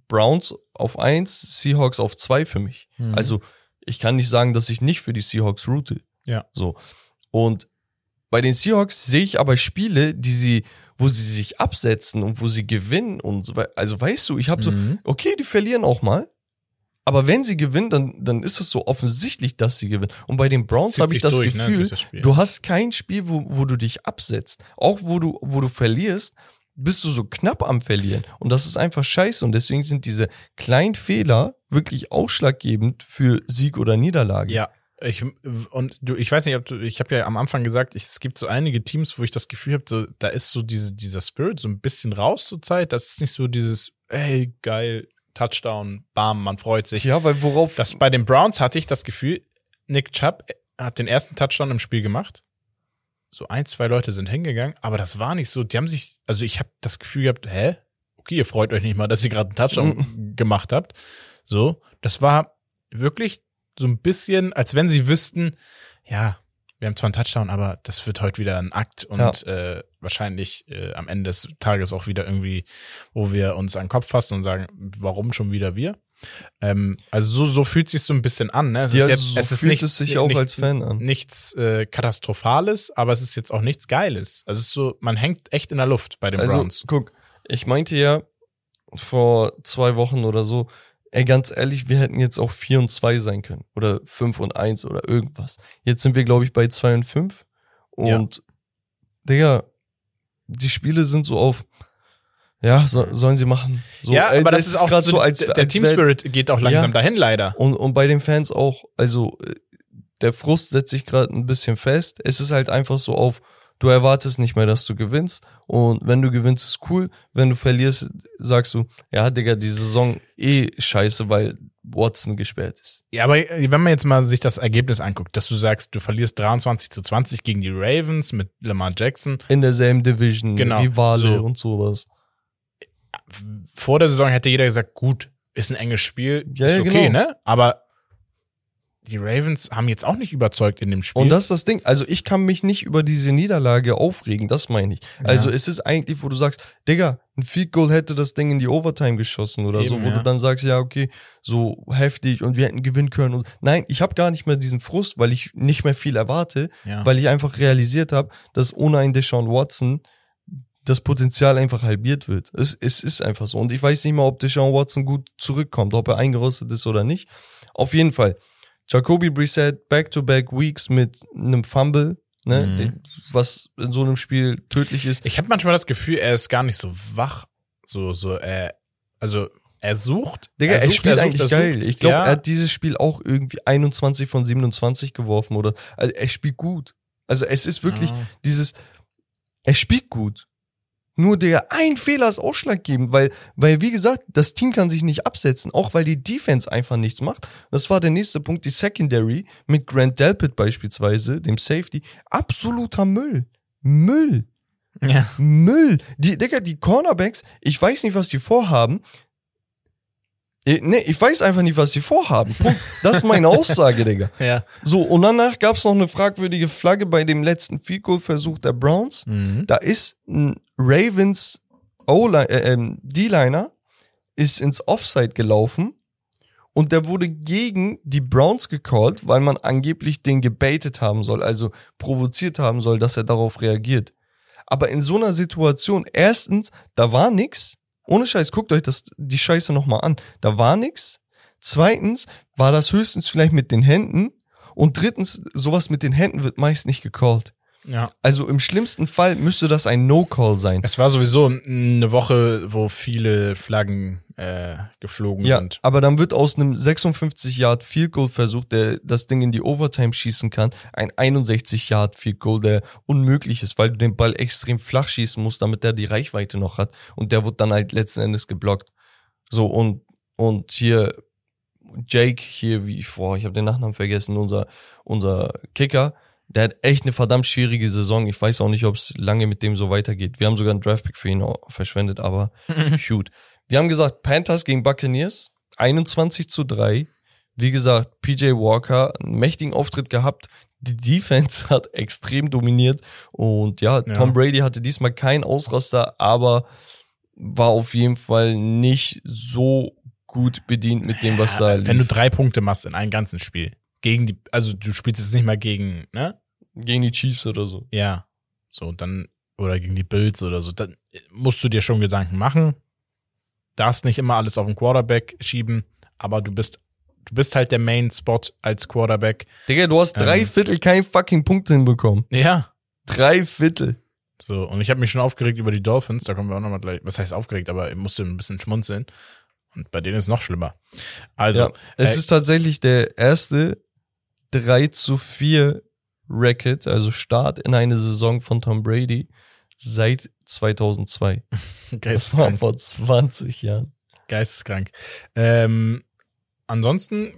Speaker 1: Browns auf eins, Seahawks auf zwei für mich.
Speaker 2: Mhm.
Speaker 1: Also ich kann nicht sagen, dass ich nicht für die Seahawks route.
Speaker 2: Ja.
Speaker 1: So. Und bei den Seahawks sehe ich aber Spiele, die sie, wo sie sich absetzen und wo sie gewinnen und so wei- also weißt du, ich habe so,
Speaker 2: Mhm.
Speaker 1: okay, die verlieren auch mal. Aber wenn sie gewinnen, dann, dann ist es so offensichtlich, dass sie gewinnen. Und bei den Browns habe ich das
Speaker 2: durch, ne,
Speaker 1: Gefühl,
Speaker 2: durch das
Speaker 1: du hast kein Spiel, wo, wo du dich absetzt. Auch wo du, wo du verlierst, bist du so knapp am Verlieren. Und das ist einfach scheiße. Und deswegen sind diese kleinen Fehler wirklich ausschlaggebend für Sieg oder Niederlage.
Speaker 2: Ja, ich und du, ich weiß nicht, ob du, ich habe ja am Anfang gesagt, ich, es gibt so einige Teams, wo ich das Gefühl habe, so, da ist so diese, dieser Spirit so ein bisschen raus zur Zeit. Das ist nicht so dieses, ey, geil, Touchdown, bam, man freut sich.
Speaker 1: Ja, weil worauf.
Speaker 2: Das, bei den Browns hatte ich das Gefühl, Nick Chubb hat den ersten Touchdown im Spiel gemacht. So ein, zwei Leute sind hingegangen, aber das war nicht so. Die haben sich, also ich habe das Gefühl gehabt, hä? Okay, ihr freut euch nicht mal, dass ihr gerade einen Touchdown [laughs] gemacht habt. So, das war wirklich so ein bisschen, als wenn sie wüssten, ja, wir haben zwar einen Touchdown, aber das wird heute wieder ein Akt und
Speaker 1: Ja.
Speaker 2: äh, wahrscheinlich äh, am Ende des Tages auch wieder irgendwie, wo wir uns an den Kopf fassen und sagen, warum schon wieder wir? Ähm, also so, so fühlt sich so ein bisschen an. Ne? Es
Speaker 1: ja,
Speaker 2: ist jetzt,
Speaker 1: so
Speaker 2: es ist
Speaker 1: fühlt
Speaker 2: nicht,
Speaker 1: es sich auch
Speaker 2: nicht,
Speaker 1: als Fan an.
Speaker 2: nichts äh, katastrophales, aber es ist jetzt auch nichts Geiles. Also es ist so, man hängt echt in der Luft bei den
Speaker 1: Also,
Speaker 2: Browns.
Speaker 1: guck, ich meinte ja vor zwei Wochen oder so, ey, ganz ehrlich, wir hätten jetzt auch 4 und 2 sein können. Oder 5 und 1 oder irgendwas. Jetzt sind wir, glaube ich, bei 2 und 5. Und, Digga, die Spiele sind so auf, ja, so, sollen sie machen. So,
Speaker 2: ja,
Speaker 1: ey,
Speaker 2: aber das, ist auch
Speaker 1: grad
Speaker 2: so, der, der
Speaker 1: als
Speaker 2: Team Spirit geht auch langsam
Speaker 1: Ja.
Speaker 2: dahin leider.
Speaker 1: Und, und bei den Fans auch, also der Frust setzt sich gerade ein bisschen fest. Es ist halt einfach so auf, du erwartest nicht mehr, dass du gewinnst. Und wenn du gewinnst, ist cool. Wenn du verlierst, sagst du, ja, Digga, die Saison eh scheiße, weil Watson gesperrt ist.
Speaker 2: Ja, aber äh, wenn man jetzt mal sich das Ergebnis anguckt, dass du sagst, du verlierst 23 zu 20 gegen die Ravens mit Lamar Jackson.
Speaker 1: In derselben Division,
Speaker 2: Genau,
Speaker 1: Rivale
Speaker 2: so.
Speaker 1: und sowas.
Speaker 2: Vor der Saison hätte jeder gesagt, gut, ist ein enges Spiel,
Speaker 1: Ja,
Speaker 2: ist okay,
Speaker 1: genau.
Speaker 2: ne? Aber die Ravens haben jetzt auch nicht überzeugt in dem Spiel.
Speaker 1: Und das ist das Ding. Also ich kann mich nicht über diese Niederlage aufregen, das meine ich. Also es ist eigentlich, wo du sagst, Digga, ein Field Goal hätte das Ding in die Overtime geschossen oder so,
Speaker 2: Eben,
Speaker 1: wo
Speaker 2: ja.
Speaker 1: du dann sagst, ja, okay, so heftig und wir hätten gewinnen können. Und nein, ich habe gar nicht mehr diesen Frust, weil ich nicht mehr viel erwarte,
Speaker 2: Ja.
Speaker 1: weil ich einfach realisiert habe, dass ohne einen Deshaun Watson das Potenzial einfach halbiert wird. Es, es ist einfach so. Und ich weiß nicht mal, ob Deshaun Watson gut zurückkommt, ob er eingerostet ist oder nicht. Auf jeden Fall. Jacoby Brissett back-to-back Weeks mit einem Fumble, ne,
Speaker 2: Mhm.
Speaker 1: was in so einem Spiel tödlich ist.
Speaker 2: Ich habe manchmal das Gefühl, er ist gar nicht so wach, so so äh, also er sucht,
Speaker 1: Digga, er,
Speaker 2: sucht,
Speaker 1: spielt
Speaker 2: sucht,
Speaker 1: eigentlich
Speaker 2: er
Speaker 1: geil.
Speaker 2: sucht.
Speaker 1: Ich glaube,
Speaker 2: ja,
Speaker 1: er hat dieses Spiel auch irgendwie 21 von 27 geworfen oder, also er spielt gut. Also es ist wirklich
Speaker 2: Ah.
Speaker 1: dieses, er spielt gut. Nur der ein Fehler ist ausschlaggebend, weil, weil, wie gesagt, das Team kann sich nicht absetzen, auch weil die Defense einfach nichts macht. Das war der nächste Punkt, die Secondary mit Grant Delpit beispielsweise, dem Safety, absoluter Müll. Müll.
Speaker 2: ja.
Speaker 1: Müll. Die, Digga, die Cornerbacks, ich weiß nicht, was die vorhaben. Eh, Nee, ich weiß einfach nicht, was sie vorhaben. Punkt. Das ist meine Aussage, Digga. [laughs]
Speaker 2: ja.
Speaker 1: So, und danach gab's noch eine fragwürdige Flagge bei dem letzten Field Goal Versuch der Browns.
Speaker 2: Mhm.
Speaker 1: Da ist ein Ravens äh, ähm, D-Liner ist ins Offside gelaufen und der wurde gegen die Browns gecallt, weil man angeblich den gebaitet haben soll, also provoziert haben soll, dass er darauf reagiert. Aber in so einer Situation, erstens, da war nix. Ohne Scheiß, guckt euch das, die Scheiße nochmal an. Da war nix. Zweitens war das höchstens vielleicht mit den Händen. Und drittens, sowas mit den Händen wird meist nicht gecallt.
Speaker 2: Ja.
Speaker 1: Also im schlimmsten Fall müsste das ein No-Call sein.
Speaker 2: Es war sowieso eine Woche, wo viele Flaggen äh, geflogen
Speaker 1: Ja,
Speaker 2: sind.
Speaker 1: aber dann wird aus einem 56 Yard Field Goal Versuch, der das Ding in die Overtime schießen kann, ein 61 Yard Field Goal, der unmöglich ist, weil du den Ball extrem flach schießen musst, damit der die Reichweite noch hat und der wird dann halt letzten Endes geblockt. So und und hier Jake hier wie vor, ich habe den Nachnamen vergessen, unser unser Kicker, der hat echt eine verdammt schwierige Saison. Ich weiß auch nicht, ob es lange mit dem so weitergeht. Wir haben sogar einen Draftpick für ihn verschwendet, aber [laughs] shoot. Wir haben gesagt, Panthers gegen Buccaneers, 21 zu 3. Wie gesagt, PJ Walker, einen mächtigen Auftritt gehabt. Die Defense [laughs] hat extrem dominiert. Und ja,
Speaker 2: Ja.
Speaker 1: Tom Brady hatte diesmal keinen Ausraster, aber war auf jeden Fall nicht so gut bedient mit dem, was da
Speaker 2: Ja, wenn du
Speaker 1: lief.
Speaker 2: drei Punkte machst in einem ganzen Spiel. Gegen die, also du spielst jetzt nicht mal gegen, ne?
Speaker 1: gegen die Chiefs oder so.
Speaker 2: Ja. So, dann, oder gegen die Bills oder so, dann musst du dir schon Gedanken machen. Darfst nicht immer alles auf den Quarterback schieben, aber du bist, du bist halt der Main-Spot als Quarterback.
Speaker 1: Digga, du hast drei
Speaker 2: Ähm.
Speaker 1: Viertel keinen fucking Punkt hinbekommen.
Speaker 2: Ja.
Speaker 1: Drei Viertel.
Speaker 2: So, und ich habe mich schon aufgeregt über die Dolphins, da kommen wir auch nochmal gleich. Was heißt aufgeregt, aber ich musste ein bisschen schmunzeln. Und bei denen ist es noch schlimmer. Also,
Speaker 1: ja, es
Speaker 2: äh,
Speaker 1: ist tatsächlich der erste 3 zu 4 Racket, also Start in eine Saison von Tom Brady seit 2002. [laughs] Das war
Speaker 2: geisteskrank.
Speaker 1: vor 20 Jahren.
Speaker 2: geisteskrank. Ähm, ansonsten,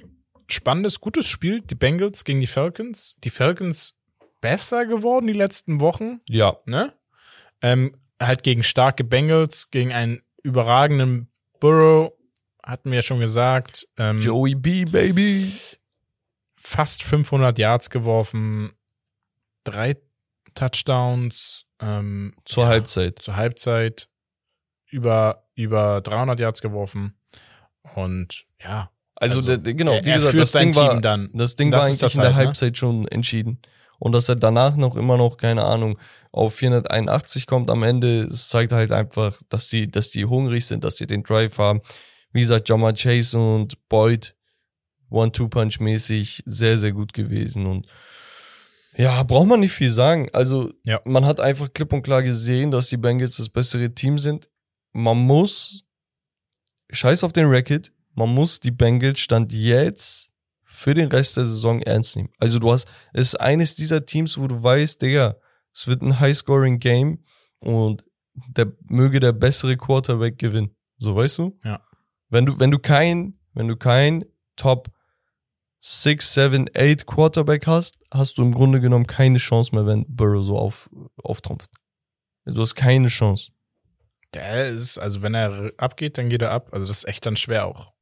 Speaker 2: spannendes, gutes Spiel. Die Bengals gegen die Falcons. Die Falcons besser geworden die letzten Wochen,
Speaker 1: Ja.
Speaker 2: ne? Ähm, halt gegen starke Bengals, gegen einen überragenden Burrow, hatten wir ja schon gesagt. Ähm,
Speaker 1: Joey B, Baby.
Speaker 2: Fast 500 Yards geworfen, drei Touchdowns ähm,
Speaker 1: Zur
Speaker 2: ja,
Speaker 1: Halbzeit.
Speaker 2: zur Halbzeit über über 300 Yards geworfen und ja,
Speaker 1: Also,
Speaker 2: Also,
Speaker 1: der, genau,
Speaker 2: er,
Speaker 1: wie gesagt, das Ding, war,
Speaker 2: dann.
Speaker 1: das Ding
Speaker 2: Und
Speaker 1: war
Speaker 2: das
Speaker 1: eigentlich
Speaker 2: das
Speaker 1: in der
Speaker 2: halt, ne?
Speaker 1: Halbzeit schon entschieden. Und dass er danach noch immer noch, keine Ahnung, auf 481 kommt am Ende, es zeigt halt einfach, dass die, dass die hungrig sind, dass die den Drive haben. Wie gesagt, Jama Chase und Boyd, One-Two-Punch-mäßig, sehr, sehr gut gewesen. Und ja, braucht man nicht viel sagen. Also,
Speaker 2: Ja.
Speaker 1: man hat einfach klipp und klar gesehen, dass die Bengals das bessere Team sind. Man muss, scheiß auf den Racket, man muss die Bengals Stand jetzt für den Rest der Saison ernst nehmen. Also du hast, es ist eines dieser Teams, wo du weißt, Digga, es wird ein High-Scoring-Game und der möge der bessere Quarterback gewinnen. So, weißt du?
Speaker 2: Ja.
Speaker 1: Wenn du, wenn du kein, wenn du kein Top 6, 7, 8 Quarterback hast, hast du im Grunde genommen keine Chance mehr, wenn Burrow so auf, auftrumpft. Du hast keine Chance.
Speaker 2: Der ist, also wenn er abgeht, dann geht er ab. Also das ist echt dann schwer auch.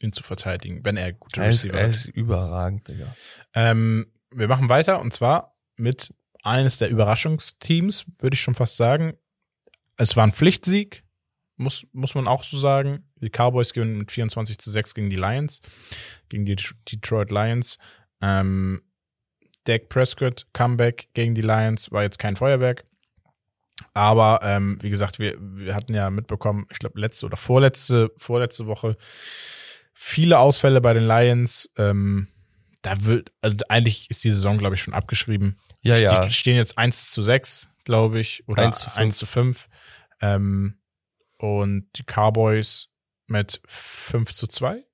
Speaker 2: ihn zu verteidigen, wenn er gute
Speaker 1: Er ist,
Speaker 2: Receiver
Speaker 1: er
Speaker 2: hat.
Speaker 1: ist überragend, Digga.
Speaker 2: Ähm, wir machen weiter und zwar mit eines der Überraschungsteams, würde ich schon fast sagen. Es war ein Pflichtsieg, muss, muss man auch so sagen. Die Cowboys gewinnen mit 24 zu 6 gegen die Lions, gegen die Detroit Lions. Ähm, Dak Prescott, Comeback gegen die Lions, war jetzt kein Feuerwerk. Aber ähm, wie gesagt, wir, wir hatten ja mitbekommen, ich glaube letzte oder vorletzte, vorletzte Woche viele Ausfälle bei den Lions. Ähm, da wird, also eigentlich ist die Saison, glaube ich, schon abgeschrieben.
Speaker 1: Ja, ja.
Speaker 2: Die stehen jetzt 1 zu 6, glaube ich, oder
Speaker 1: 1 zu 5.
Speaker 2: 1 zu 5. Ähm, und die Cowboys mit 5 zu 2,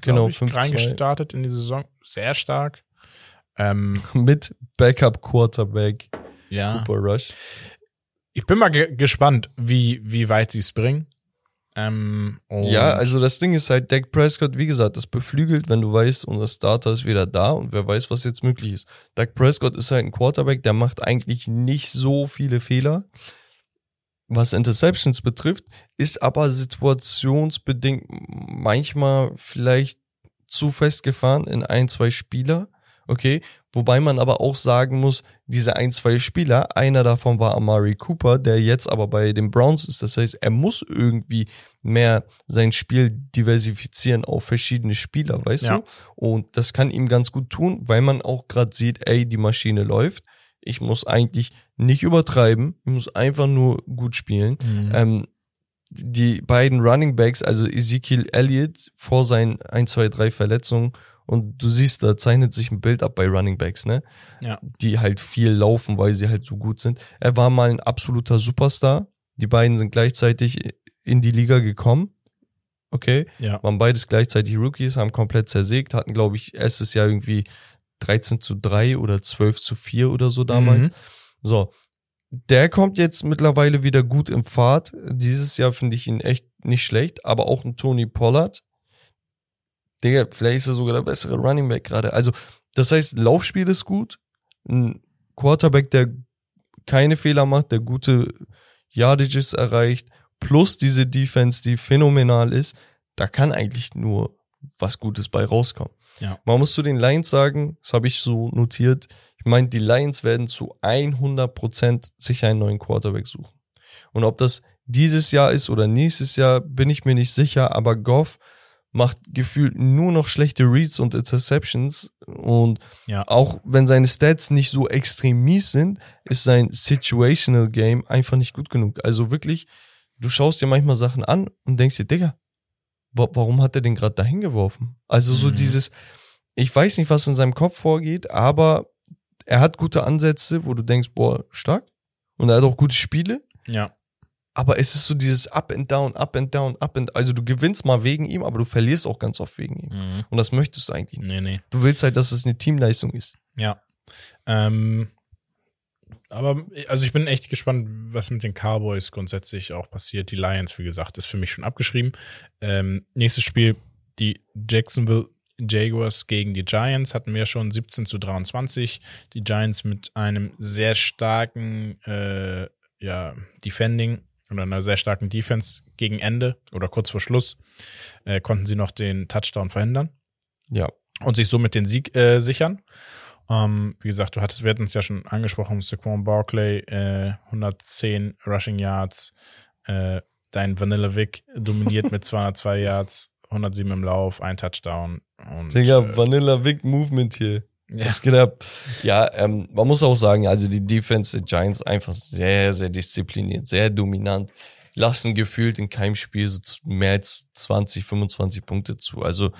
Speaker 1: Genau,
Speaker 2: ich,
Speaker 1: 5 2.
Speaker 2: reingestartet in die Saison. Sehr stark. Ähm, [laughs]
Speaker 1: Mit Backup Quarterback
Speaker 2: ja.
Speaker 1: Cooper Rush.
Speaker 2: Ich bin mal ge gespannt, wie, wie weit sie es bringen. Ähm,
Speaker 1: Ja, also das Ding ist halt, Dak Prescott, wie gesagt, das beflügelt, wenn du weißt, unser Starter ist wieder da und wer weiß, was jetzt möglich ist. Dak Prescott ist halt ein Quarterback, der macht eigentlich nicht so viele Fehler, was Interceptions betrifft, ist aber situationsbedingt manchmal vielleicht zu festgefahren in ein, zwei Spieler. Okay, wobei man aber auch sagen muss, diese ein, zwei Spieler, einer davon war Amari Cooper, der jetzt aber bei den Browns ist. Das heißt, er muss irgendwie mehr sein Spiel diversifizieren auf verschiedene Spieler, weißt
Speaker 2: Ja.
Speaker 1: du? Und das kann ihm ganz gut tun, weil man auch gerade sieht, ey, die Maschine läuft. Ich muss eigentlich nicht übertreiben, ich muss einfach nur gut spielen.
Speaker 2: Mhm.
Speaker 1: Ähm, die beiden Running Backs, also Ezekiel Elliott vor seinen 1, 2, 3 Verletzungen und du siehst, da zeichnet sich ein Bild ab bei Running Backs, ne?
Speaker 2: Ja.
Speaker 1: Die halt viel laufen, weil sie halt so gut sind. Er war mal ein absoluter Superstar. Die beiden sind gleichzeitig in die Liga gekommen. Okay.
Speaker 2: ja.
Speaker 1: Waren beides gleichzeitig Rookies, haben komplett zersägt, hatten, glaube ich, erstes Jahr irgendwie 13 zu 3 oder 12 zu 4 oder so damals.
Speaker 2: Mhm.
Speaker 1: So. Der kommt jetzt mittlerweile wieder gut im Fahrt. Dieses Jahr finde ich ihn echt nicht schlecht, aber auch ein Tony Pollard. Digga, vielleicht ist er sogar der bessere Running Back gerade. Also, das heißt, Laufspiel ist gut. Ein Quarterback, der keine Fehler macht, der gute Yardages erreicht, plus diese Defense, die phänomenal ist, da kann eigentlich nur was Gutes bei rauskommen.
Speaker 2: Ja.
Speaker 1: Man muss zu den Lions sagen, das habe ich so notiert, ich meine, die Lions werden zu 100% sicher einen neuen Quarterback suchen. Und ob das dieses Jahr ist oder nächstes Jahr, bin ich mir nicht sicher, aber Goff macht gefühlt nur noch schlechte Reads und Interceptions und
Speaker 2: Ja.
Speaker 1: auch wenn seine Stats nicht so extrem mies sind, ist sein Situational Game einfach nicht gut genug. Also wirklich, du schaust dir manchmal Sachen an und denkst dir, Digga, warum hat er den gerade dahin geworfen? Also so
Speaker 2: Mhm.
Speaker 1: dieses, ich weiß nicht, was in seinem Kopf vorgeht, aber er hat gute Ansätze, wo du denkst, boah, stark. Und er hat auch gute Spiele.
Speaker 2: Ja.
Speaker 1: Aber es ist so dieses Up and Down, Up and Down, Up and Also du gewinnst mal wegen ihm, aber du verlierst auch ganz oft wegen ihm.
Speaker 2: Mhm.
Speaker 1: Und das möchtest du eigentlich nicht.
Speaker 2: Nee, nee.
Speaker 1: Du willst halt, dass es eine Teamleistung ist.
Speaker 2: Ja. Ähm, aber also ich bin echt gespannt, was mit den Cowboys grundsätzlich auch passiert. Die Lions, wie gesagt, ist für mich schon abgeschrieben. Ähm, nächstes Spiel, die Jacksonville Jaguars gegen die Giants hatten wir schon 17 zu 23. Die Giants mit einem sehr starken äh, ja, Defending oder einer sehr starken Defense gegen Ende oder kurz vor Schluss äh, konnten sie noch den Touchdown verhindern
Speaker 1: Ja.
Speaker 2: und sich somit den Sieg äh, sichern. Ähm, wie gesagt, du hattest, wir hatten es ja schon angesprochen, Saquon Barkley, äh, 110 Rushing Yards, äh, dein Vanilla Vic dominiert mit [laughs] 202 Yards, 107 im Lauf, ein Touchdown. Und,
Speaker 1: Digga,
Speaker 2: äh,
Speaker 1: Vanilla Vic Movement hier.
Speaker 2: ja,
Speaker 1: Was geht ab? Ja, ähm, man muss auch sagen, also die Defense der Giants einfach sehr, sehr diszipliniert, sehr dominant. Lassen gefühlt in keinem Spiel so mehr als 20, 25 Punkte zu. Also,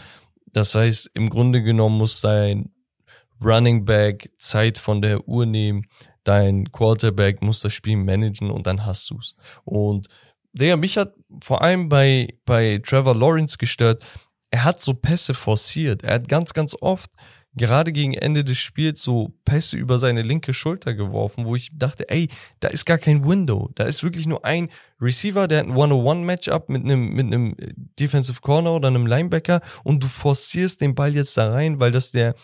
Speaker 1: das heißt, im Grunde genommen muss dein Running Back Zeit von der Uhr nehmen, dein Quarterback muss das Spiel managen und dann hast du's. Und Digga, mich hat vor allem bei, bei Trevor Lawrence gestört, er hat so Pässe forciert. Er hat ganz, ganz oft gerade gegen Ende des Spiels so Pässe über seine linke Schulter geworfen, wo ich dachte, ey, da ist gar kein Window. Da ist wirklich nur ein Receiver, der hat ein One-on-One-Matchup mit einem, mit einem Defensive Corner oder einem Linebacker und du forcierst den Ball jetzt da rein, weil das der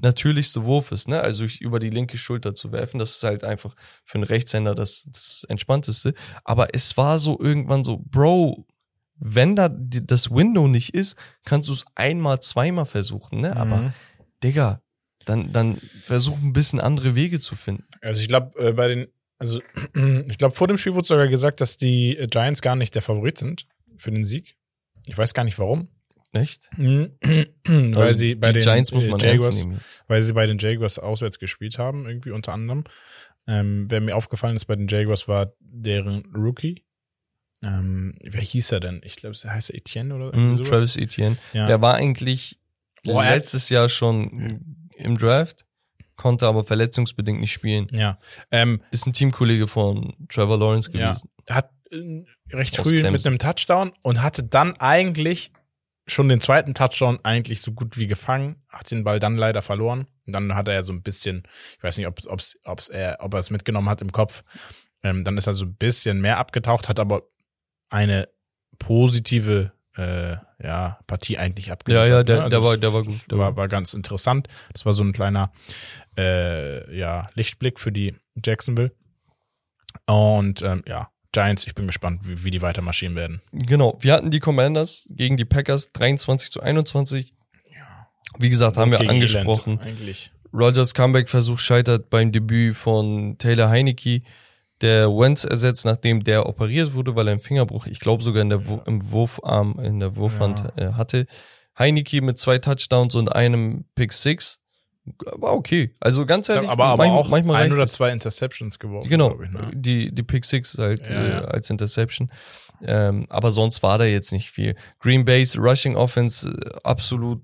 Speaker 1: natürlichste Wurf ist, ne? Also über die linke Schulter zu werfen, das ist halt einfach für einen Rechtshänder das, das Entspannteste. Aber es war so irgendwann so, Bro, wenn da die, das Window nicht ist, kannst du es einmal, zweimal versuchen, ne? Aber,
Speaker 2: Mhm.
Speaker 1: Digga, dann, dann versuch ein bisschen andere Wege zu finden.
Speaker 2: Also ich glaube, äh, bei den, also [clears throat] ich glaube, vor dem Spiel wurde sogar gesagt, dass die äh, Giants gar nicht der Favorit sind für den Sieg. Ich weiß gar nicht warum.
Speaker 1: Echt?
Speaker 2: weil
Speaker 1: Also
Speaker 2: sie bei den
Speaker 1: Giants muss man
Speaker 2: Jaguars, weil sie bei den Jaguars auswärts gespielt haben, irgendwie unter anderem. Ähm, wer mir aufgefallen ist bei den Jaguars war deren Rookie. Ähm, wer hieß er denn? Ich glaube, er heißt Etienne oder
Speaker 1: Mhm,
Speaker 2: sowas.
Speaker 1: Travis Etienne.
Speaker 2: ja.
Speaker 1: Der war eigentlich
Speaker 2: Boah,
Speaker 1: letztes Jahr schon im Draft, konnte aber verletzungsbedingt nicht spielen.
Speaker 2: ja. Ähm,
Speaker 1: Ist ein Teamkollege von Trevor Lawrence
Speaker 2: Ja.
Speaker 1: gewesen.
Speaker 2: hat äh, recht früh mit einem Touchdown und hatte dann eigentlich schon den zweiten Touchdown eigentlich so gut wie gefangen, hat den Ball dann leider verloren. Und dann hat er ja so ein bisschen, ich weiß nicht, ob, ob's, ob's er, ob er es mitgenommen hat im Kopf. Ähm, dann ist er so ein bisschen mehr abgetaucht, hat aber eine positive äh, ja, Partie eigentlich abgeliefert.
Speaker 1: Ja, ja, der-
Speaker 2: ne?
Speaker 1: der
Speaker 2: das
Speaker 1: war- der war gut, der
Speaker 2: war,
Speaker 1: war-
Speaker 2: war ganz interessant. Das war so ein kleiner äh, ja, Lichtblick für die Jacksonville. Und ähm, ja, Giants, ich bin gespannt, wie, wie die weiter marschieren werden.
Speaker 1: Genau, wir hatten die Commanders gegen die Packers 23 zu 21. Wie gesagt, haben wir
Speaker 2: Gegen
Speaker 1: angesprochen.
Speaker 2: Elend, eigentlich.
Speaker 1: Rogers Comeback-Versuch scheitert beim Debüt von Taylor Heineke, der Wentz ersetzt, nachdem der operiert wurde, weil er einen Fingerbruch, ich glaube sogar in der Wu- im Wurfarm, in der Wurfhand äh, hatte. Heineke mit zwei Touchdowns und einem Pick Six. War okay. Also ganz ehrlich,
Speaker 2: aber, aber
Speaker 1: manch-
Speaker 2: auch
Speaker 1: manchmal
Speaker 2: ein oder zwei Interceptions geworfen.
Speaker 1: Genau,
Speaker 2: ich, ne?
Speaker 1: die, die Pick Six halt
Speaker 2: Ja,
Speaker 1: äh,
Speaker 2: ja.
Speaker 1: als Interception. Ähm, aber sonst war da jetzt nicht viel. Green Bay's Rushing Offense äh, absolut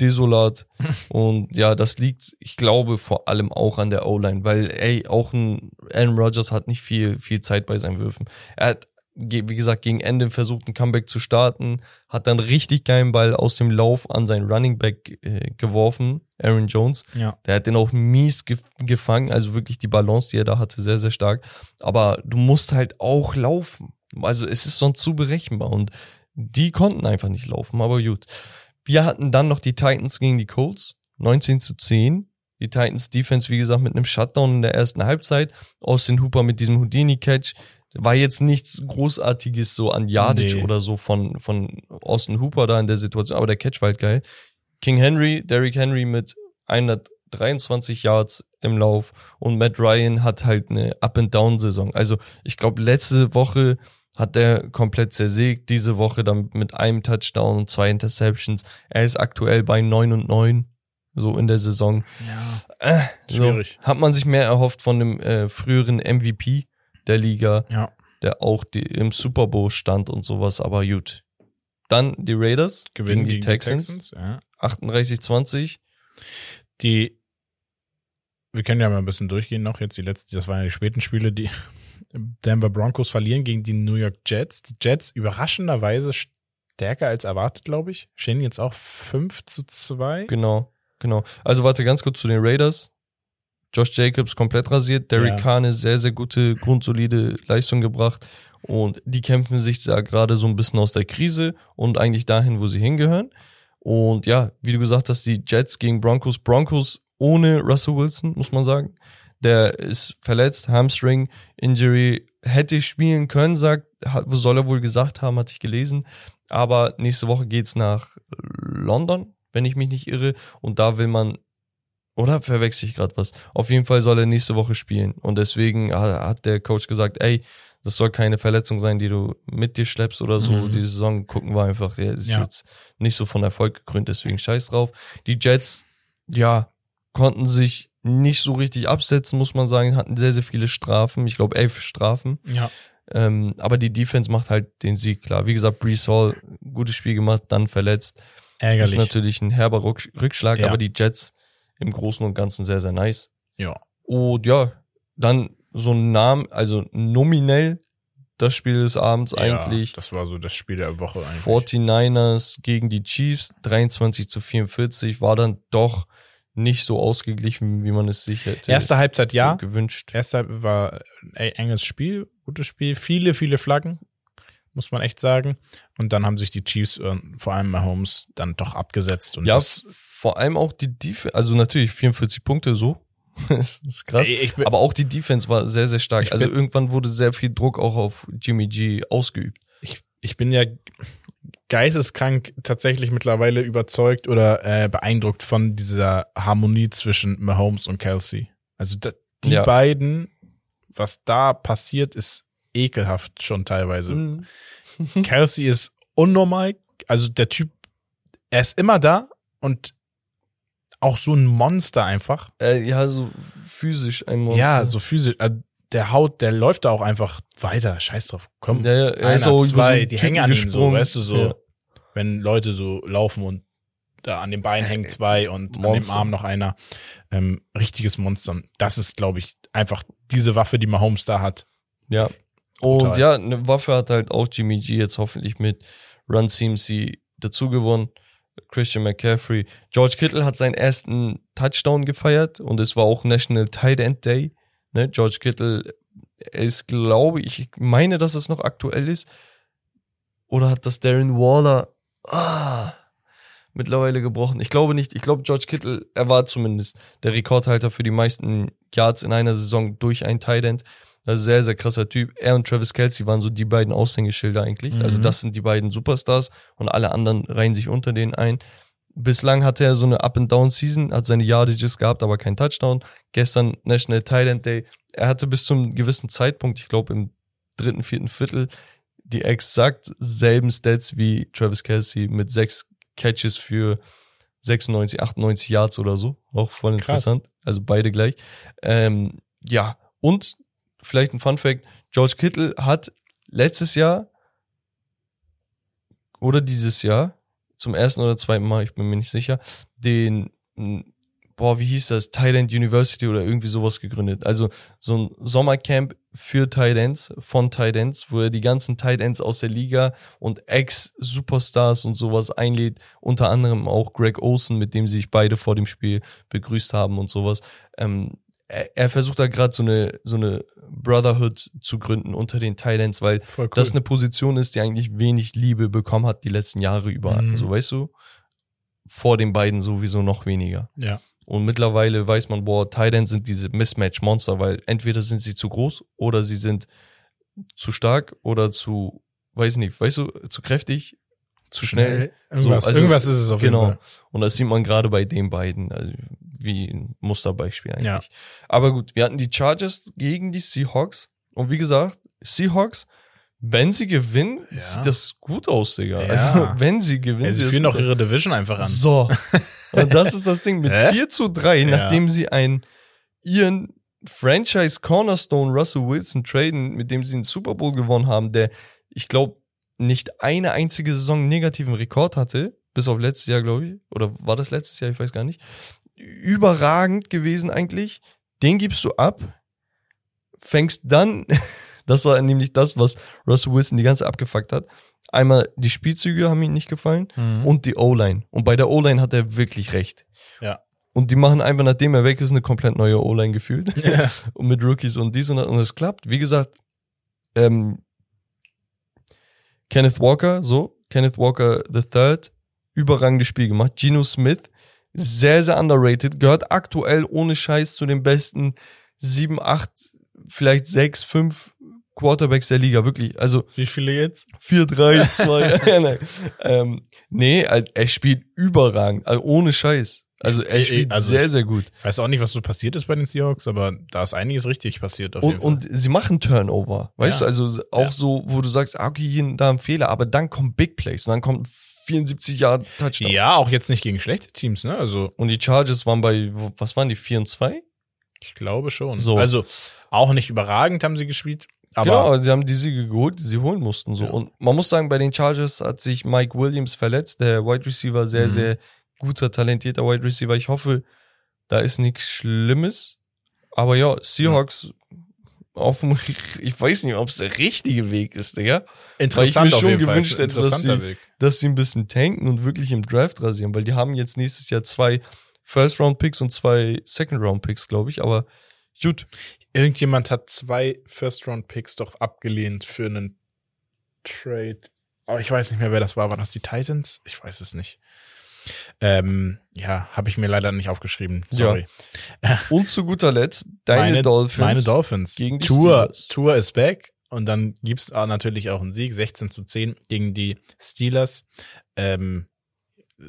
Speaker 1: desolat. [laughs] Und ja, das liegt, ich glaube, vor allem auch an der O-Line, weil, ey, auch ein Aaron Rodgers hat nicht viel, viel Zeit bei seinen Würfen. Er hat, wie gesagt, gegen Ende versucht, ein Comeback zu starten, hat dann richtig geilen Ball aus dem Lauf an seinen Running Back äh, geworfen, Aaron Jones.
Speaker 2: Ja.
Speaker 1: Der hat den auch mies gef gefangen, also wirklich die Balance, die er da hatte, sehr, sehr stark. Aber du musst halt auch laufen. Also es ist sonst zu berechenbar und die konnten einfach nicht laufen, aber gut. Wir hatten dann noch die Titans gegen die Colts, 19 zu 10. Die Titans Defense, wie gesagt, mit einem Shutdown in der ersten Halbzeit. Austin Hooper mit diesem Houdini-Catch. War jetzt nichts Großartiges so an Yardage
Speaker 2: Nee.
Speaker 1: oder so von, von Austin Hooper da in der Situation, aber der Catch war halt geil. King Henry, Derrick Henry mit 123 Yards im Lauf und Matt Ryan hat halt eine Up-and-Down-Saison. Also ich glaube, letzte Woche hat er komplett zersägt, diese Woche dann mit einem Touchdown und zwei Interceptions. Er ist aktuell bei 9 und 9, so in der Saison.
Speaker 2: ja.
Speaker 1: Äh, so,
Speaker 2: Schwierig.
Speaker 1: hat man sich mehr erhofft von dem äh, früheren MVP der Liga,
Speaker 2: Ja.
Speaker 1: der auch die, im Super Bowl stand und sowas, aber gut. Dann die Raiders
Speaker 2: Gewinnen
Speaker 1: gegen die Texans,
Speaker 2: ja.
Speaker 1: 38-20.
Speaker 2: Die, wir können ja mal ein bisschen durchgehen noch jetzt die letzten, das waren ja die späten Spiele, die [laughs] Denver Broncos verlieren gegen die New York Jets. Die Jets überraschenderweise stärker als erwartet, glaube ich. Stehen jetzt auch 5 zu 2.
Speaker 1: Genau, genau. Also warte ganz kurz zu den Raiders. Josh Jacobs komplett rasiert, Derek
Speaker 2: Ja.
Speaker 1: Kahn ist sehr, sehr gute, grundsolide Leistung gebracht und die kämpfen sich da gerade so ein bisschen aus der Krise und eigentlich dahin, wo sie hingehören. Und ja, wie du gesagt hast, die Jets gegen Broncos, Broncos ohne Russell Wilson, muss man sagen. Der ist verletzt, Hamstring, Injury, hätte spielen können, sagt, soll er wohl gesagt haben, hatte ich gelesen. Aber nächste Woche geht's nach London, wenn ich mich nicht irre. Und da will man, oder verwechsel ich gerade was? Auf jeden Fall soll er nächste Woche spielen. Und deswegen ha- hat der Coach gesagt, ey, das soll keine Verletzung sein, die du mit dir schleppst oder so.
Speaker 2: Mhm.
Speaker 1: Die Saison gucken wir einfach. Der ist
Speaker 2: Ja.
Speaker 1: jetzt nicht so von Erfolg gekrönt, deswegen scheiß drauf. Die Jets, ja, konnten sich nicht so richtig absetzen, muss man sagen, hatten sehr, sehr viele Strafen. Ich glaube, elf Strafen.
Speaker 2: Ja.
Speaker 1: Ähm, aber die Defense macht halt den Sieg klar. Wie gesagt, Brees Hall, gutes Spiel gemacht, dann verletzt.
Speaker 2: Ärgerlich.
Speaker 1: Ist natürlich ein herber Rück- Rückschlag,
Speaker 2: Ja.
Speaker 1: aber die Jets im Großen und Ganzen sehr, sehr nice.
Speaker 2: ja.
Speaker 1: Und ja, dann so ein Name, also nominell das Spiel des Abends eigentlich.
Speaker 2: Ja, das war so das Spiel der Woche eigentlich.
Speaker 1: 49ers gegen die Chiefs, 23 zu 44, war dann doch nicht so ausgeglichen, wie man es sich hätte
Speaker 2: Erste Halbzeit ja.
Speaker 1: gewünscht.
Speaker 2: Erster war ein enges Spiel, gutes Spiel, viele, viele Flaggen, muss man echt sagen. Und dann haben sich die Chiefs, äh, vor allem Mahomes, dann doch abgesetzt. Und
Speaker 1: Ja,
Speaker 2: das,
Speaker 1: vor allem auch die Defense, also natürlich 44 Punkte so, [laughs] das ist krass.
Speaker 2: Ey,
Speaker 1: aber auch die Defense war sehr, sehr stark. Also irgendwann wurde sehr viel Druck auch auf Jimmy G ausgeübt.
Speaker 2: ich ich bin ja geisteskrank tatsächlich mittlerweile überzeugt oder äh, beeindruckt von dieser Harmonie zwischen Mahomes und Kelsey. Also da, die
Speaker 1: Ja.
Speaker 2: beiden, was da passiert, ist ekelhaft schon teilweise.
Speaker 1: Mhm.
Speaker 2: Kelsey ist unnormal, also der Typ, er ist immer da und auch so ein Monster einfach.
Speaker 1: Äh, ja, so physisch ein Monster.
Speaker 2: Ja, so physisch. äh, Der haut, der läuft da auch einfach weiter. Scheiß drauf. Komm.
Speaker 1: Ja, ja, er
Speaker 2: einer,
Speaker 1: so
Speaker 2: zwei,
Speaker 1: einen
Speaker 2: die hängen an ihm so, weißt du, so.
Speaker 1: Ja.
Speaker 2: Wenn Leute so laufen und da an dem Bein hängen zwei und an dem
Speaker 1: Monster.
Speaker 2: Arm noch einer. Ähm, richtiges Monster. Das ist, glaube ich, einfach diese Waffe, die Mahomes da hat.
Speaker 1: Ja. Und
Speaker 2: Total.
Speaker 1: ja, eine Waffe hat halt auch Jimmy G jetzt hoffentlich mit Run CMC dazu gewonnen. Christian McCaffrey. George Kittle hat seinen ersten Touchdown gefeiert und es war auch National Tight End Day. Ne? George Kittle ist, glaube ich, ich meine, dass es noch aktuell ist. Oder hat das Darren Waller ah, mittlerweile gebrochen? Ich glaube nicht. Ich glaube, George Kittle, er war zumindest der Rekordhalter für die meisten Yards in einer Saison durch ein Tight End. Das ist ein sehr, sehr krasser Typ. Er und Travis Kelsey waren so die beiden Aushängeschilder eigentlich.
Speaker 2: Mhm.
Speaker 1: Also das sind die beiden Superstars und alle anderen reihen sich unter denen ein. Bislang hatte er so eine Up-and-Down-Season, hat seine Yardages gehabt, aber kein Touchdown. Gestern National Tight Day. Er hatte bis zum gewissen Zeitpunkt, ich glaube im dritten, vierten Viertel, die exakt selben Stats wie Travis Kelsey mit sechs Catches für 96, 98 Yards oder so. Auch voll
Speaker 2: Krass.
Speaker 1: interessant. Also beide gleich. Ähm, ja, und vielleicht ein Fun Fact, George Kittle hat letztes Jahr oder dieses Jahr zum ersten oder zweiten Mal, ich bin mir nicht sicher, den, boah, wie hieß das, Thailand University oder irgendwie sowas gegründet. Also so ein Sommercamp für Titans, von Titans, wo er die ganzen Titans aus der Liga und Ex-Superstars und sowas einlädt, unter anderem auch Greg Olsen, mit dem sich beide vor dem Spiel begrüßt haben und sowas. Ähm, er, er versucht da gerade so eine, so eine Brotherhood zu gründen unter den Titans, weil
Speaker 2: cool.
Speaker 1: das eine Position ist, die eigentlich wenig Liebe bekommen hat die letzten Jahre über.
Speaker 2: Mhm.
Speaker 1: Also weißt du, vor den beiden sowieso noch weniger.
Speaker 2: ja.
Speaker 1: Und mittlerweile weiß man, boah, Titans sind diese Mismatch-Monster, weil entweder sind sie zu groß oder sie sind zu stark oder zu, weiß nicht, weißt du, zu kräftig, zu schnell.
Speaker 2: Irgendwas,
Speaker 1: So, also-
Speaker 2: irgendwas ist es auf
Speaker 1: genau.
Speaker 2: jeden Fall.
Speaker 1: Und das sieht man gerade bei den beiden, also wie ein Musterbeispiel eigentlich.
Speaker 2: Ja.
Speaker 1: Aber gut, wir hatten die Chargers gegen die Seahawks. Und wie gesagt, Seahawks, wenn sie gewinnen,
Speaker 2: Ja.
Speaker 1: sieht das gut aus, Digga.
Speaker 2: Ja.
Speaker 1: Also, [laughs] wenn sie gewinnen,
Speaker 2: Ja, sie führen auch ihre Division einfach an.
Speaker 1: so. [laughs] Und das ist das Ding mit
Speaker 2: Hä?
Speaker 1: 4 zu 3,
Speaker 2: Ja.
Speaker 1: nachdem sie einen ihren Franchise Cornerstone Russell Wilson traden, mit dem sie den Super Bowl gewonnen haben, der, ich glaube, nicht eine einzige Saison negativen Rekord hatte, bis auf letztes Jahr, glaube ich. Oder war das letztes Jahr? Ich weiß gar nicht. Überragend gewesen eigentlich. Den gibst du ab, fängst dann, [laughs] das war nämlich das, was Russell Wilson die ganze abgefuckt hat. Einmal die Spielzüge haben ihm nicht gefallen
Speaker 2: Mhm.
Speaker 1: und die O-Line. Und bei der O-Line hat er wirklich recht.
Speaker 2: Ja.
Speaker 1: Und die machen einfach, nachdem er weg ist, eine komplett neue O-Line gefühlt.
Speaker 2: Ja. [laughs]
Speaker 1: und mit Rookies und dies und das. Und es klappt. Wie gesagt, ähm, Kenneth Walker, so, Kenneth Walker the Third, überragendes Spiel gemacht. Geno Smith, sehr, sehr underrated, gehört aktuell ohne Scheiß zu den besten sieben, acht, vielleicht sechs, fünf Quarterbacks der Liga, wirklich. Also
Speaker 2: Wie viele jetzt?
Speaker 1: 4, 3, 2, nein. Ähm, nee, er spielt überragend, also ohne Scheiß. Also er spielt
Speaker 2: also
Speaker 1: sehr, sehr gut.
Speaker 2: Ich weiß auch nicht, was so passiert ist bei den Seahawks, aber da ist einiges richtig passiert
Speaker 1: Und, und sie machen Turnover, weißt
Speaker 2: Ja.
Speaker 1: du, also auch
Speaker 2: Ja.
Speaker 1: so, wo du sagst, ah, okay, hier da ein Fehler, aber dann kommt Big Plays und dann kommt 74 Jahre Touchdown.
Speaker 2: ja, auch jetzt nicht gegen schlechte Teams, ne? Also
Speaker 1: Und die Chargers waren bei, was waren die, 4 und 2?
Speaker 2: ich glaube schon.
Speaker 1: So.
Speaker 2: Also auch nicht überragend haben sie gespielt, aber
Speaker 1: genau, aber sie haben die Siege geholt, die sie holen mussten so.
Speaker 2: Ja.
Speaker 1: Und man muss sagen, bei den Chargers hat sich Mike Williams verletzt, der Wide Receiver, sehr,
Speaker 2: Mhm.
Speaker 1: sehr guter, talentierter Wide Receiver. Ich hoffe, da ist nichts Schlimmes. Aber ja, Seahawks auf dem, ich weiß nicht, ob es der richtige Weg ist, Digga.
Speaker 2: interessant
Speaker 1: mir
Speaker 2: auf
Speaker 1: schon
Speaker 2: jeden Fall.
Speaker 1: gewünscht hätte, dass sie-
Speaker 2: Weg.
Speaker 1: Dass sie ein bisschen tanken und wirklich im Draft rasieren, weil die haben jetzt nächstes Jahr zwei First-Round-Picks und zwei Second-Round-Picks, glaube ich. Aber gut,
Speaker 2: Irgendjemand hat zwei First-Round-Picks doch abgelehnt für einen Trade. Aber ich weiß nicht mehr, wer das war. Waren das die Titans? Ich weiß es nicht. Ähm, ja, habe ich mir leider nicht aufgeschrieben. Sorry. [laughs]
Speaker 1: Und zu guter Letzt, deine
Speaker 2: meine
Speaker 1: Dolphins.
Speaker 2: Meine Dolphins.
Speaker 1: gegen die
Speaker 2: Tour,
Speaker 1: Steelers.
Speaker 2: Tour ist back. Und dann gibt's auch natürlich auch einen Sieg, 16 zu 10 gegen die Steelers. Ähm,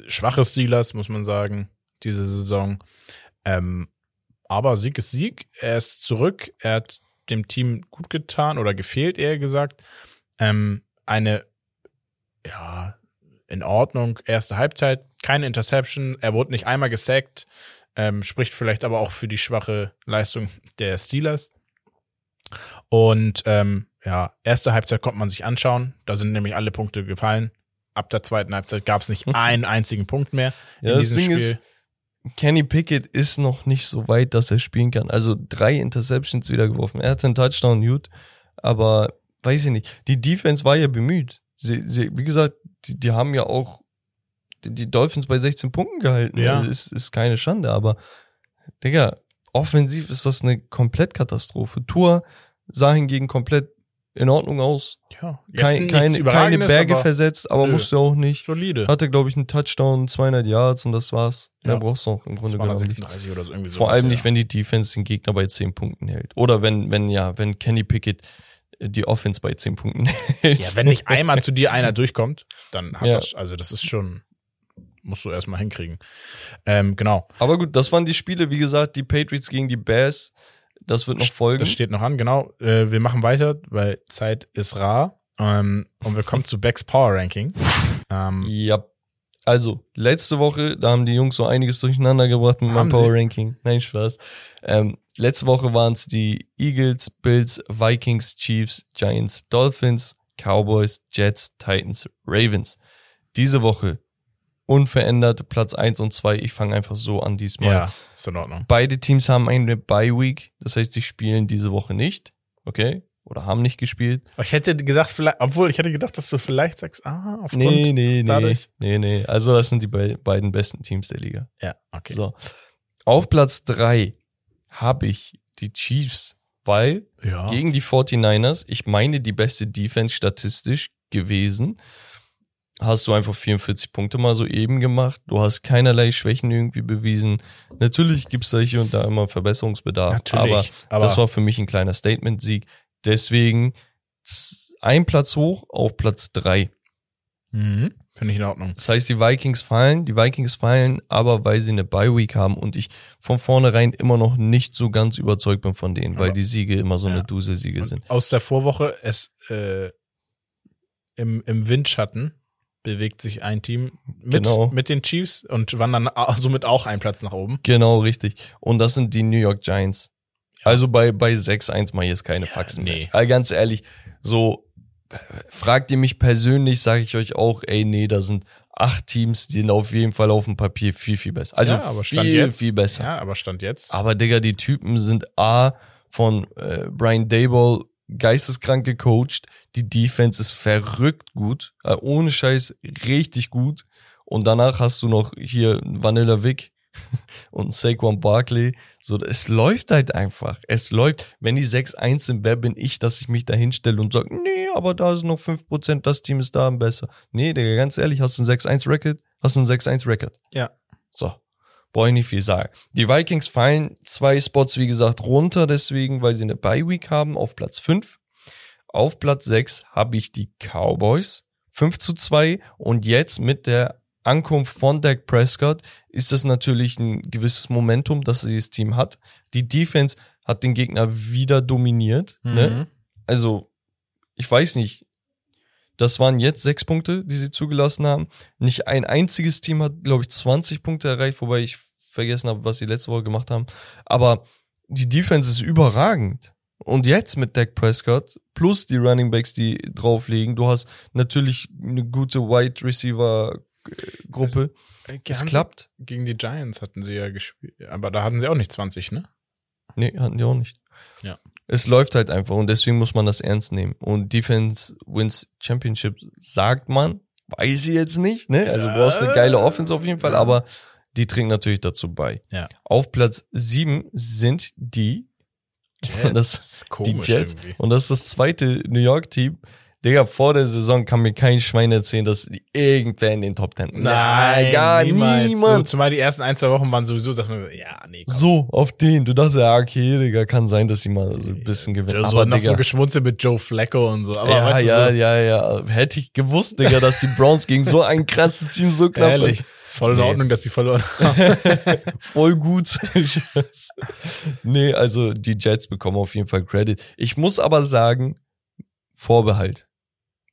Speaker 2: schwache Steelers, muss man sagen, diese Saison. Ähm, aber Sieg ist Sieg. Er ist zurück. Er hat dem Team gut getan oder gefehlt, eher gesagt. Ähm, eine, ja, in Ordnung erste Halbzeit. Keine Interception. Er wurde nicht einmal gesackt. Ähm, spricht vielleicht aber auch für die schwache Leistung der Steelers. Und ähm, ja, erste Halbzeit konnte man sich anschauen. Da sind nämlich alle Punkte gefallen. Ab der zweiten Halbzeit gab es nicht [laughs] einen einzigen Punkt mehr
Speaker 1: ja,
Speaker 2: in
Speaker 1: das
Speaker 2: diesem
Speaker 1: Ding
Speaker 2: Spiel.
Speaker 1: ist, Kenny Pickett ist noch nicht so weit, dass er spielen kann. Also drei Interceptions wieder geworfen. Er hatte einen Touchdown, gut, aber weiß ich nicht. Die Defense war ja bemüht. Sie, sie, wie gesagt, die, die haben ja auch die, die Dolphins bei 16 Punkten gehalten.
Speaker 2: Ja.
Speaker 1: Also Ist, ist keine Schande, aber Digga, offensiv ist das eine Komplettkatastrophe. Tour sah hingegen komplett in Ordnung aus.
Speaker 2: ja,
Speaker 1: Kein, keine, keine Berge
Speaker 2: aber
Speaker 1: versetzt, aber
Speaker 2: Nö.
Speaker 1: musste auch nicht.
Speaker 2: solide.
Speaker 1: Hatte, glaube ich, einen Touchdown, 200 Yards und das war's.
Speaker 2: Ja.
Speaker 1: Mehr brauchst du auch im Grunde genommen nicht.
Speaker 2: 236 oder so
Speaker 1: Vor allem nicht,
Speaker 2: ja.
Speaker 1: wenn die Defense den Gegner bei 10 Punkten hält. Oder wenn, wenn, ja, wenn Kenny Pickett die Offense bei 10 Punkten hält. [laughs]
Speaker 2: Ja, wenn nicht einmal zu dir einer durchkommt, dann hat
Speaker 1: Ja.
Speaker 2: das, also das ist schon, musst du erstmal hinkriegen. Ähm, genau.
Speaker 1: Aber gut, das waren die Spiele, wie gesagt, die Patriots gegen die Bears. Das wird noch folgen.
Speaker 2: Das steht noch an, genau. Äh, wir machen weiter, weil Zeit ist rar. Ähm, und wir kommen [laughs] zu Becks Power Ranking. Ähm,
Speaker 1: Ja. Also, letzte Woche, da haben die Jungs so einiges durcheinander gebracht mit
Speaker 2: Haben
Speaker 1: meinem? Power Ranking. Nein, Spaß. Ähm, letzte Woche waren es die Eagles, Bills, Vikings, Chiefs, Giants, Dolphins, Cowboys, Jets, Titans, Ravens. Diese Woche unverändert Platz 1 und 2. Ich fange einfach so an diesmal.
Speaker 2: ja, ist in Ordnung.
Speaker 1: Beide Teams haben eine Bye Week, das heißt, sie spielen diese Woche nicht. Okay? Oder haben nicht gespielt.
Speaker 2: Aber Ich hätte gesagt, vielleicht, obwohl ich hätte gedacht, dass du vielleicht sagst, ah, aufgrund
Speaker 1: Nee, nee, nee.
Speaker 2: dadurch.
Speaker 1: Nee, nee. Also, das sind die be beiden besten Teams der Liga.
Speaker 2: Ja, okay.
Speaker 1: So. Auf Platz drei habe ich die Chiefs, weil
Speaker 2: Ja.
Speaker 1: gegen die 49ers, ich meine, die beste Defense statistisch gewesen, hast du einfach 44 Punkte mal so eben gemacht. Du hast keinerlei Schwächen irgendwie bewiesen. Natürlich gibt's da hier und da immer Verbesserungsbedarf,
Speaker 2: Natürlich,
Speaker 1: aber,
Speaker 2: aber-
Speaker 1: das war für mich ein kleiner Statement-Sieg. Deswegen ein Platz hoch auf Platz drei.
Speaker 2: Mhm. Finde ich in Ordnung.
Speaker 1: Das heißt, die Vikings fallen, die Vikings fallen, aber weil sie eine Bye Week haben und ich von vornherein immer noch nicht so ganz überzeugt bin von denen, weil
Speaker 2: Aber-
Speaker 1: die Siege immer so
Speaker 2: Ja.
Speaker 1: eine Duse-Siege sind.
Speaker 2: Und aus der Vorwoche, es äh, im, im Windschatten bewegt sich ein Team mit,
Speaker 1: Genau.
Speaker 2: mit den Chiefs und wandern somit auch einen Platz nach oben.
Speaker 1: Genau, richtig. Und das sind die New York Giants. Also bei, bei 6-1 mal jetzt keine Faxen
Speaker 2: nee.
Speaker 1: mehr. Aber ganz ehrlich, so fragt ihr mich persönlich, sage ich euch auch, ey, nee, da sind acht Teams, die sind auf jeden Fall auf dem Papier viel, viel besser. Also
Speaker 2: ja, aber
Speaker 1: viel,
Speaker 2: Stand jetzt,
Speaker 1: viel besser.
Speaker 2: Ja, aber Stand jetzt.
Speaker 1: Aber Digga, die Typen sind A von äh, Brian Dayball geisteskrank gecoacht. Die Defense ist verrückt gut. Äh, ohne Scheiß richtig gut. Und danach hast du noch hier Vanilla Vic [laughs] und Saquon Barkley. So, es läuft halt einfach. Es läuft. Wenn die 6-1 sind, wer bin ich, dass ich mich da hinstelle und sage, nee, aber da ist noch 5%, das Team ist da besser. Nee, Digga, ganz ehrlich, hast du einen 6-1-Record? Hast du einen 6-1-Record?
Speaker 2: Ja.
Speaker 1: So. Brauche ich nicht viel sagen. Die Vikings fallen zwei Spots, wie gesagt, runter, deswegen, weil sie eine Bye Week haben, auf Platz 5. Auf Platz 6 habe ich die Cowboys. 5 zu 2. Und jetzt mit der Ankunft von Dak Prescott ist das natürlich ein gewisses Momentum, das dieses Team hat. Die Defense hat den Gegner wieder dominiert. Ne?
Speaker 2: Mhm.
Speaker 1: Also, ich weiß nicht. Das waren jetzt sechs Punkte, die sie zugelassen haben. Nicht ein einziges Team hat, glaube ich, 20 Punkte erreicht, wobei ich vergessen habe, was sie letzte Woche gemacht haben. Aber die Defense ist überragend. Und jetzt mit Dak Prescott plus die Running Backs, die drauflegen, du hast natürlich eine gute Wide Receiver äh, Gruppe. Es
Speaker 2: Haben sie-
Speaker 1: klappt.
Speaker 2: Gegen die Giants hatten sie ja gespielt. Aber da hatten sie auch nicht 20, ne?
Speaker 1: Nee, hatten die auch nicht.
Speaker 2: Ja.
Speaker 1: Es läuft halt einfach und deswegen muss man das ernst nehmen. Und Defense wins Championship, sagt man. Weiß ich jetzt nicht, ne? Also du brauchst eine geile Offense auf jeden Fall, aber die trinkt natürlich dazu bei.
Speaker 2: Ja.
Speaker 1: Auf Platz sieben sind die,
Speaker 2: Jets. [laughs]
Speaker 1: das, die
Speaker 2: Komisch
Speaker 1: Jets.
Speaker 2: irgendwie.
Speaker 1: Und das ist das zweite New York Team. Digga, vor der Saison kann mir kein Schwein erzählen, dass irgendwer in den Top Ten.
Speaker 2: Nein,
Speaker 1: gar
Speaker 2: niemals.
Speaker 1: niemand.
Speaker 2: So, zumal die ersten ein, zwei Wochen waren sowieso, dass man, ja, nee, komm.
Speaker 1: So, auf den. Du dachtest, ja, okay, Digga, kann sein, dass sie mal so ein bisschen gewinnen.
Speaker 2: so
Speaker 1: Aber,
Speaker 2: noch
Speaker 1: Digga,
Speaker 2: so geschmunzelt mit Joe Flacco und so. Aber
Speaker 1: ja,
Speaker 2: weißt du,
Speaker 1: ja,
Speaker 2: so,
Speaker 1: ja, ja. Hätte ich gewusst, Digga, dass die Browns gegen so ein krasses Team so knapp
Speaker 2: ehrlich, ist voll in
Speaker 1: Nee.
Speaker 2: Ordnung, dass die verloren [laughs] haben.
Speaker 1: Voll gut. nee, also die Jets bekommen auf jeden Fall Credit. Ich muss aber sagen, Vorbehalt.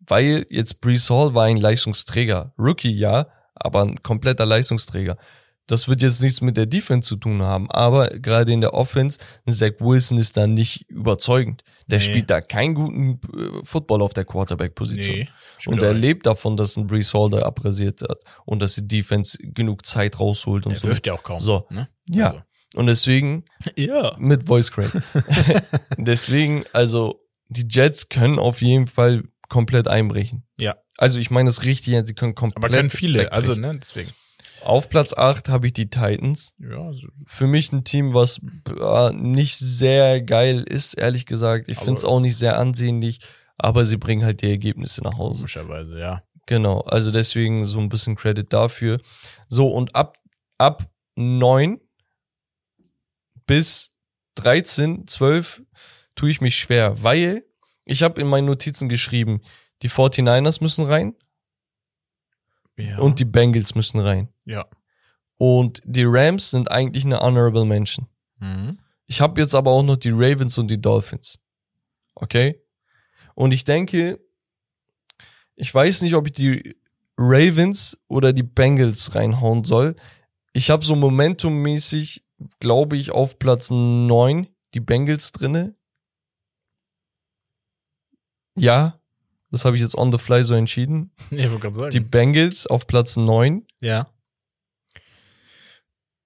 Speaker 1: Weil jetzt Brees Hall war ein Leistungsträger. Rookie, ja, aber ein kompletter Leistungsträger. Das wird jetzt nichts mit der Defense zu tun haben, aber gerade in der Offense, Zach Wilson ist da nicht überzeugend. Der
Speaker 2: Nee.
Speaker 1: spielt da keinen guten äh, Football auf der Quarterback-Position.
Speaker 2: Nee,
Speaker 1: Und er lebt davon, dass ein Brees Hall da abrasiert hat und dass die Defense genug Zeit rausholt und
Speaker 2: der
Speaker 1: so.
Speaker 2: wirft ja auch kaum.
Speaker 1: So.
Speaker 2: Ne?
Speaker 1: Ja.
Speaker 2: Also.
Speaker 1: Und deswegen, [laughs]
Speaker 2: Ja.
Speaker 1: mit Voice Crack. [laughs] deswegen, also, die Jets können auf jeden Fall komplett einbrechen.
Speaker 2: Ja.
Speaker 1: Also, ich meine das richtig, sie können komplett.
Speaker 2: Aber können viele,
Speaker 1: wegbrechen.
Speaker 2: also, ne, deswegen.
Speaker 1: Auf Platz 8 habe ich die Titans.
Speaker 2: Ja, so,
Speaker 1: Für mich ein Team, was äh, nicht sehr geil ist, ehrlich gesagt. Ich finde es auch nicht sehr ansehnlich, aber sie bringen halt die Ergebnisse nach Hause.
Speaker 2: komischerweise, ja.
Speaker 1: Genau, also deswegen so ein bisschen Credit dafür. So, und ab, ab 9 bis 13, 12 tue ich mich schwer, weil ich habe in meinen Notizen geschrieben, die 49ers müssen rein
Speaker 2: ja.
Speaker 1: und die Bengals müssen rein.
Speaker 2: ja.
Speaker 1: Und die Rams sind eigentlich eine honorable Mention.
Speaker 2: Mhm.
Speaker 1: Ich habe jetzt aber auch noch die Ravens und die Dolphins. Okay? Und ich denke, ich weiß nicht, ob ich die Ravens oder die Bengals reinhauen soll. Ich habe so momentummäßig, glaube ich, auf Platz 9 die Bengals drinne. Ja, das habe ich jetzt on the fly so entschieden.
Speaker 2: Ich wollte gerade sagen.
Speaker 1: Die Bengals auf Platz 9
Speaker 2: ja.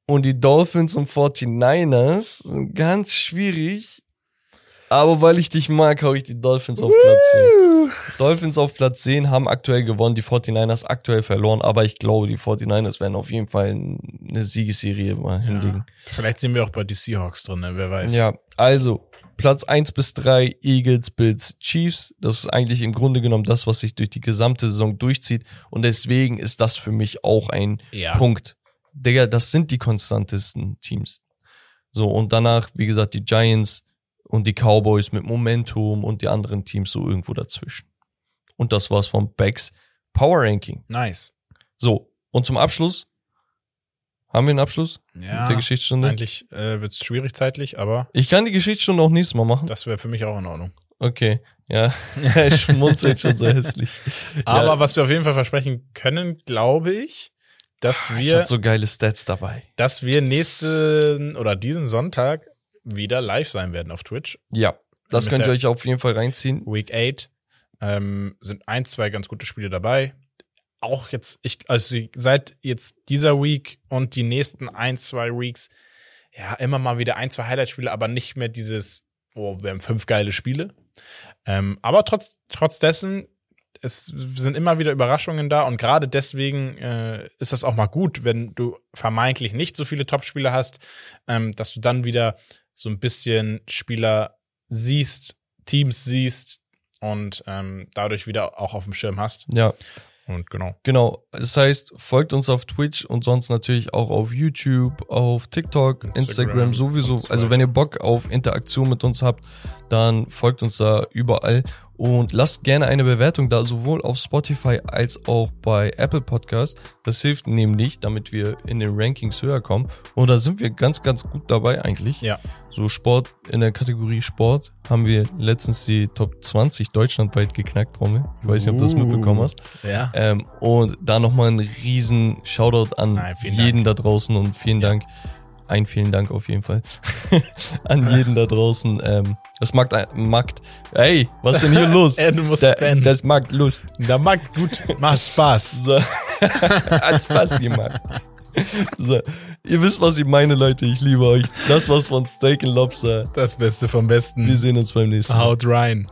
Speaker 1: Und die Dolphins und 49ers sind ganz schwierig. Aber weil ich dich mag, hau ich die Dolphins auf Platz 10. Dolphins auf Platz 10 haben aktuell gewonnen, die 49ers aktuell verloren, aber ich glaube, die 49ers werden auf jeden Fall eine Siegesserie mal hinlegen.
Speaker 2: Vielleicht sehen wir auch bei die Seahawks drin, ne? wer weiß.
Speaker 1: Ja, also Platz 1 bis 3 Eagles, Bills, Chiefs. Das ist eigentlich im Grunde genommen das, was sich durch die gesamte Saison durchzieht. Und deswegen ist das für mich auch ein
Speaker 2: Ja.
Speaker 1: Punkt. Digga, das sind die konstantesten Teams. So, und danach, wie gesagt, die Giants und die Cowboys mit Momentum und die anderen Teams so irgendwo dazwischen. Und das war's vom Becks Power Ranking.
Speaker 2: Nice.
Speaker 1: So, und zum Abschluss. Haben wir einen Abschluss
Speaker 2: Ja.
Speaker 1: der Geschichtsstunde?
Speaker 2: Eigentlich äh, wird es schwierig zeitlich, aber
Speaker 1: Ich kann die Geschichtsstunde auch nächstes Mal machen.
Speaker 2: das wäre für mich auch in Ordnung.
Speaker 1: Okay, ja. [laughs] [laughs] Er schmunzelt schon so hässlich.
Speaker 2: Aber
Speaker 1: ja,
Speaker 2: was wir auf jeden Fall versprechen können, glaube ich, dass
Speaker 1: ich
Speaker 2: wir,
Speaker 1: hatte so geile Stats dabei.
Speaker 2: dass wir nächsten oder diesen Sonntag wieder live sein werden auf Twitch.
Speaker 1: Ja, das
Speaker 2: Mit
Speaker 1: könnt ihr euch auf jeden Fall reinziehen.
Speaker 2: Week 8 ähm, sind ein, zwei ganz gute Spiele dabei. Auch jetzt, ich, also seit jetzt dieser Week und die nächsten ein, zwei Weeks, ja, immer mal wieder ein, zwei Highlight-Spiele, aber nicht mehr dieses, oh, wir haben fünf geile Spiele. Ähm, aber trotz, trotz dessen, es sind immer wieder Überraschungen da und gerade deswegen äh, ist das auch mal gut, wenn du vermeintlich nicht so viele Top-Spieler hast, ähm, dass du dann wieder so ein bisschen Spieler siehst, Teams siehst und ähm, dadurch wieder auch auf dem Schirm hast.
Speaker 1: Ja,
Speaker 2: Und genau.
Speaker 1: genau. Das heißt, folgt uns auf Twitch und sonst natürlich auch auf YouTube, auf TikTok, Instagram,
Speaker 2: Instagram
Speaker 1: sowieso. Also wenn ihr Bock auf Interaktion mit uns habt, dann folgt uns da überall und lasst gerne eine Bewertung da, sowohl auf Spotify als auch bei Apple Podcast. Das hilft nämlich, damit wir in den Rankings höher kommen. Und da sind wir ganz, ganz gut dabei eigentlich.
Speaker 2: Ja.
Speaker 1: So Sport, in der Kategorie Sport haben wir letztens die Top 20 deutschlandweit geknackt, Rommel. Ich weiß nicht, ob du das
Speaker 2: Uh.
Speaker 1: mitbekommen hast.
Speaker 2: Ja.
Speaker 1: Ähm, und da nochmal ein riesen Shoutout an
Speaker 2: Nein,
Speaker 1: jeden da draußen und vielen Dank. Ein vielen Dank auf jeden Fall. [laughs] an jeden da draußen. Ähm, das macht, macht, hey, was ist denn hier [laughs] los?
Speaker 2: Äh, musst
Speaker 1: Da, das macht Lust.
Speaker 2: Da macht gut, macht Spaß.
Speaker 1: So. [laughs] Hat Spaß gemacht. So. Ihr wisst, was ich meine, Leute. Ich liebe euch. Das war's von Steak and Lobster.
Speaker 2: Das Beste vom Besten.
Speaker 1: Wir sehen uns beim nächsten Mal.
Speaker 2: Haut rein.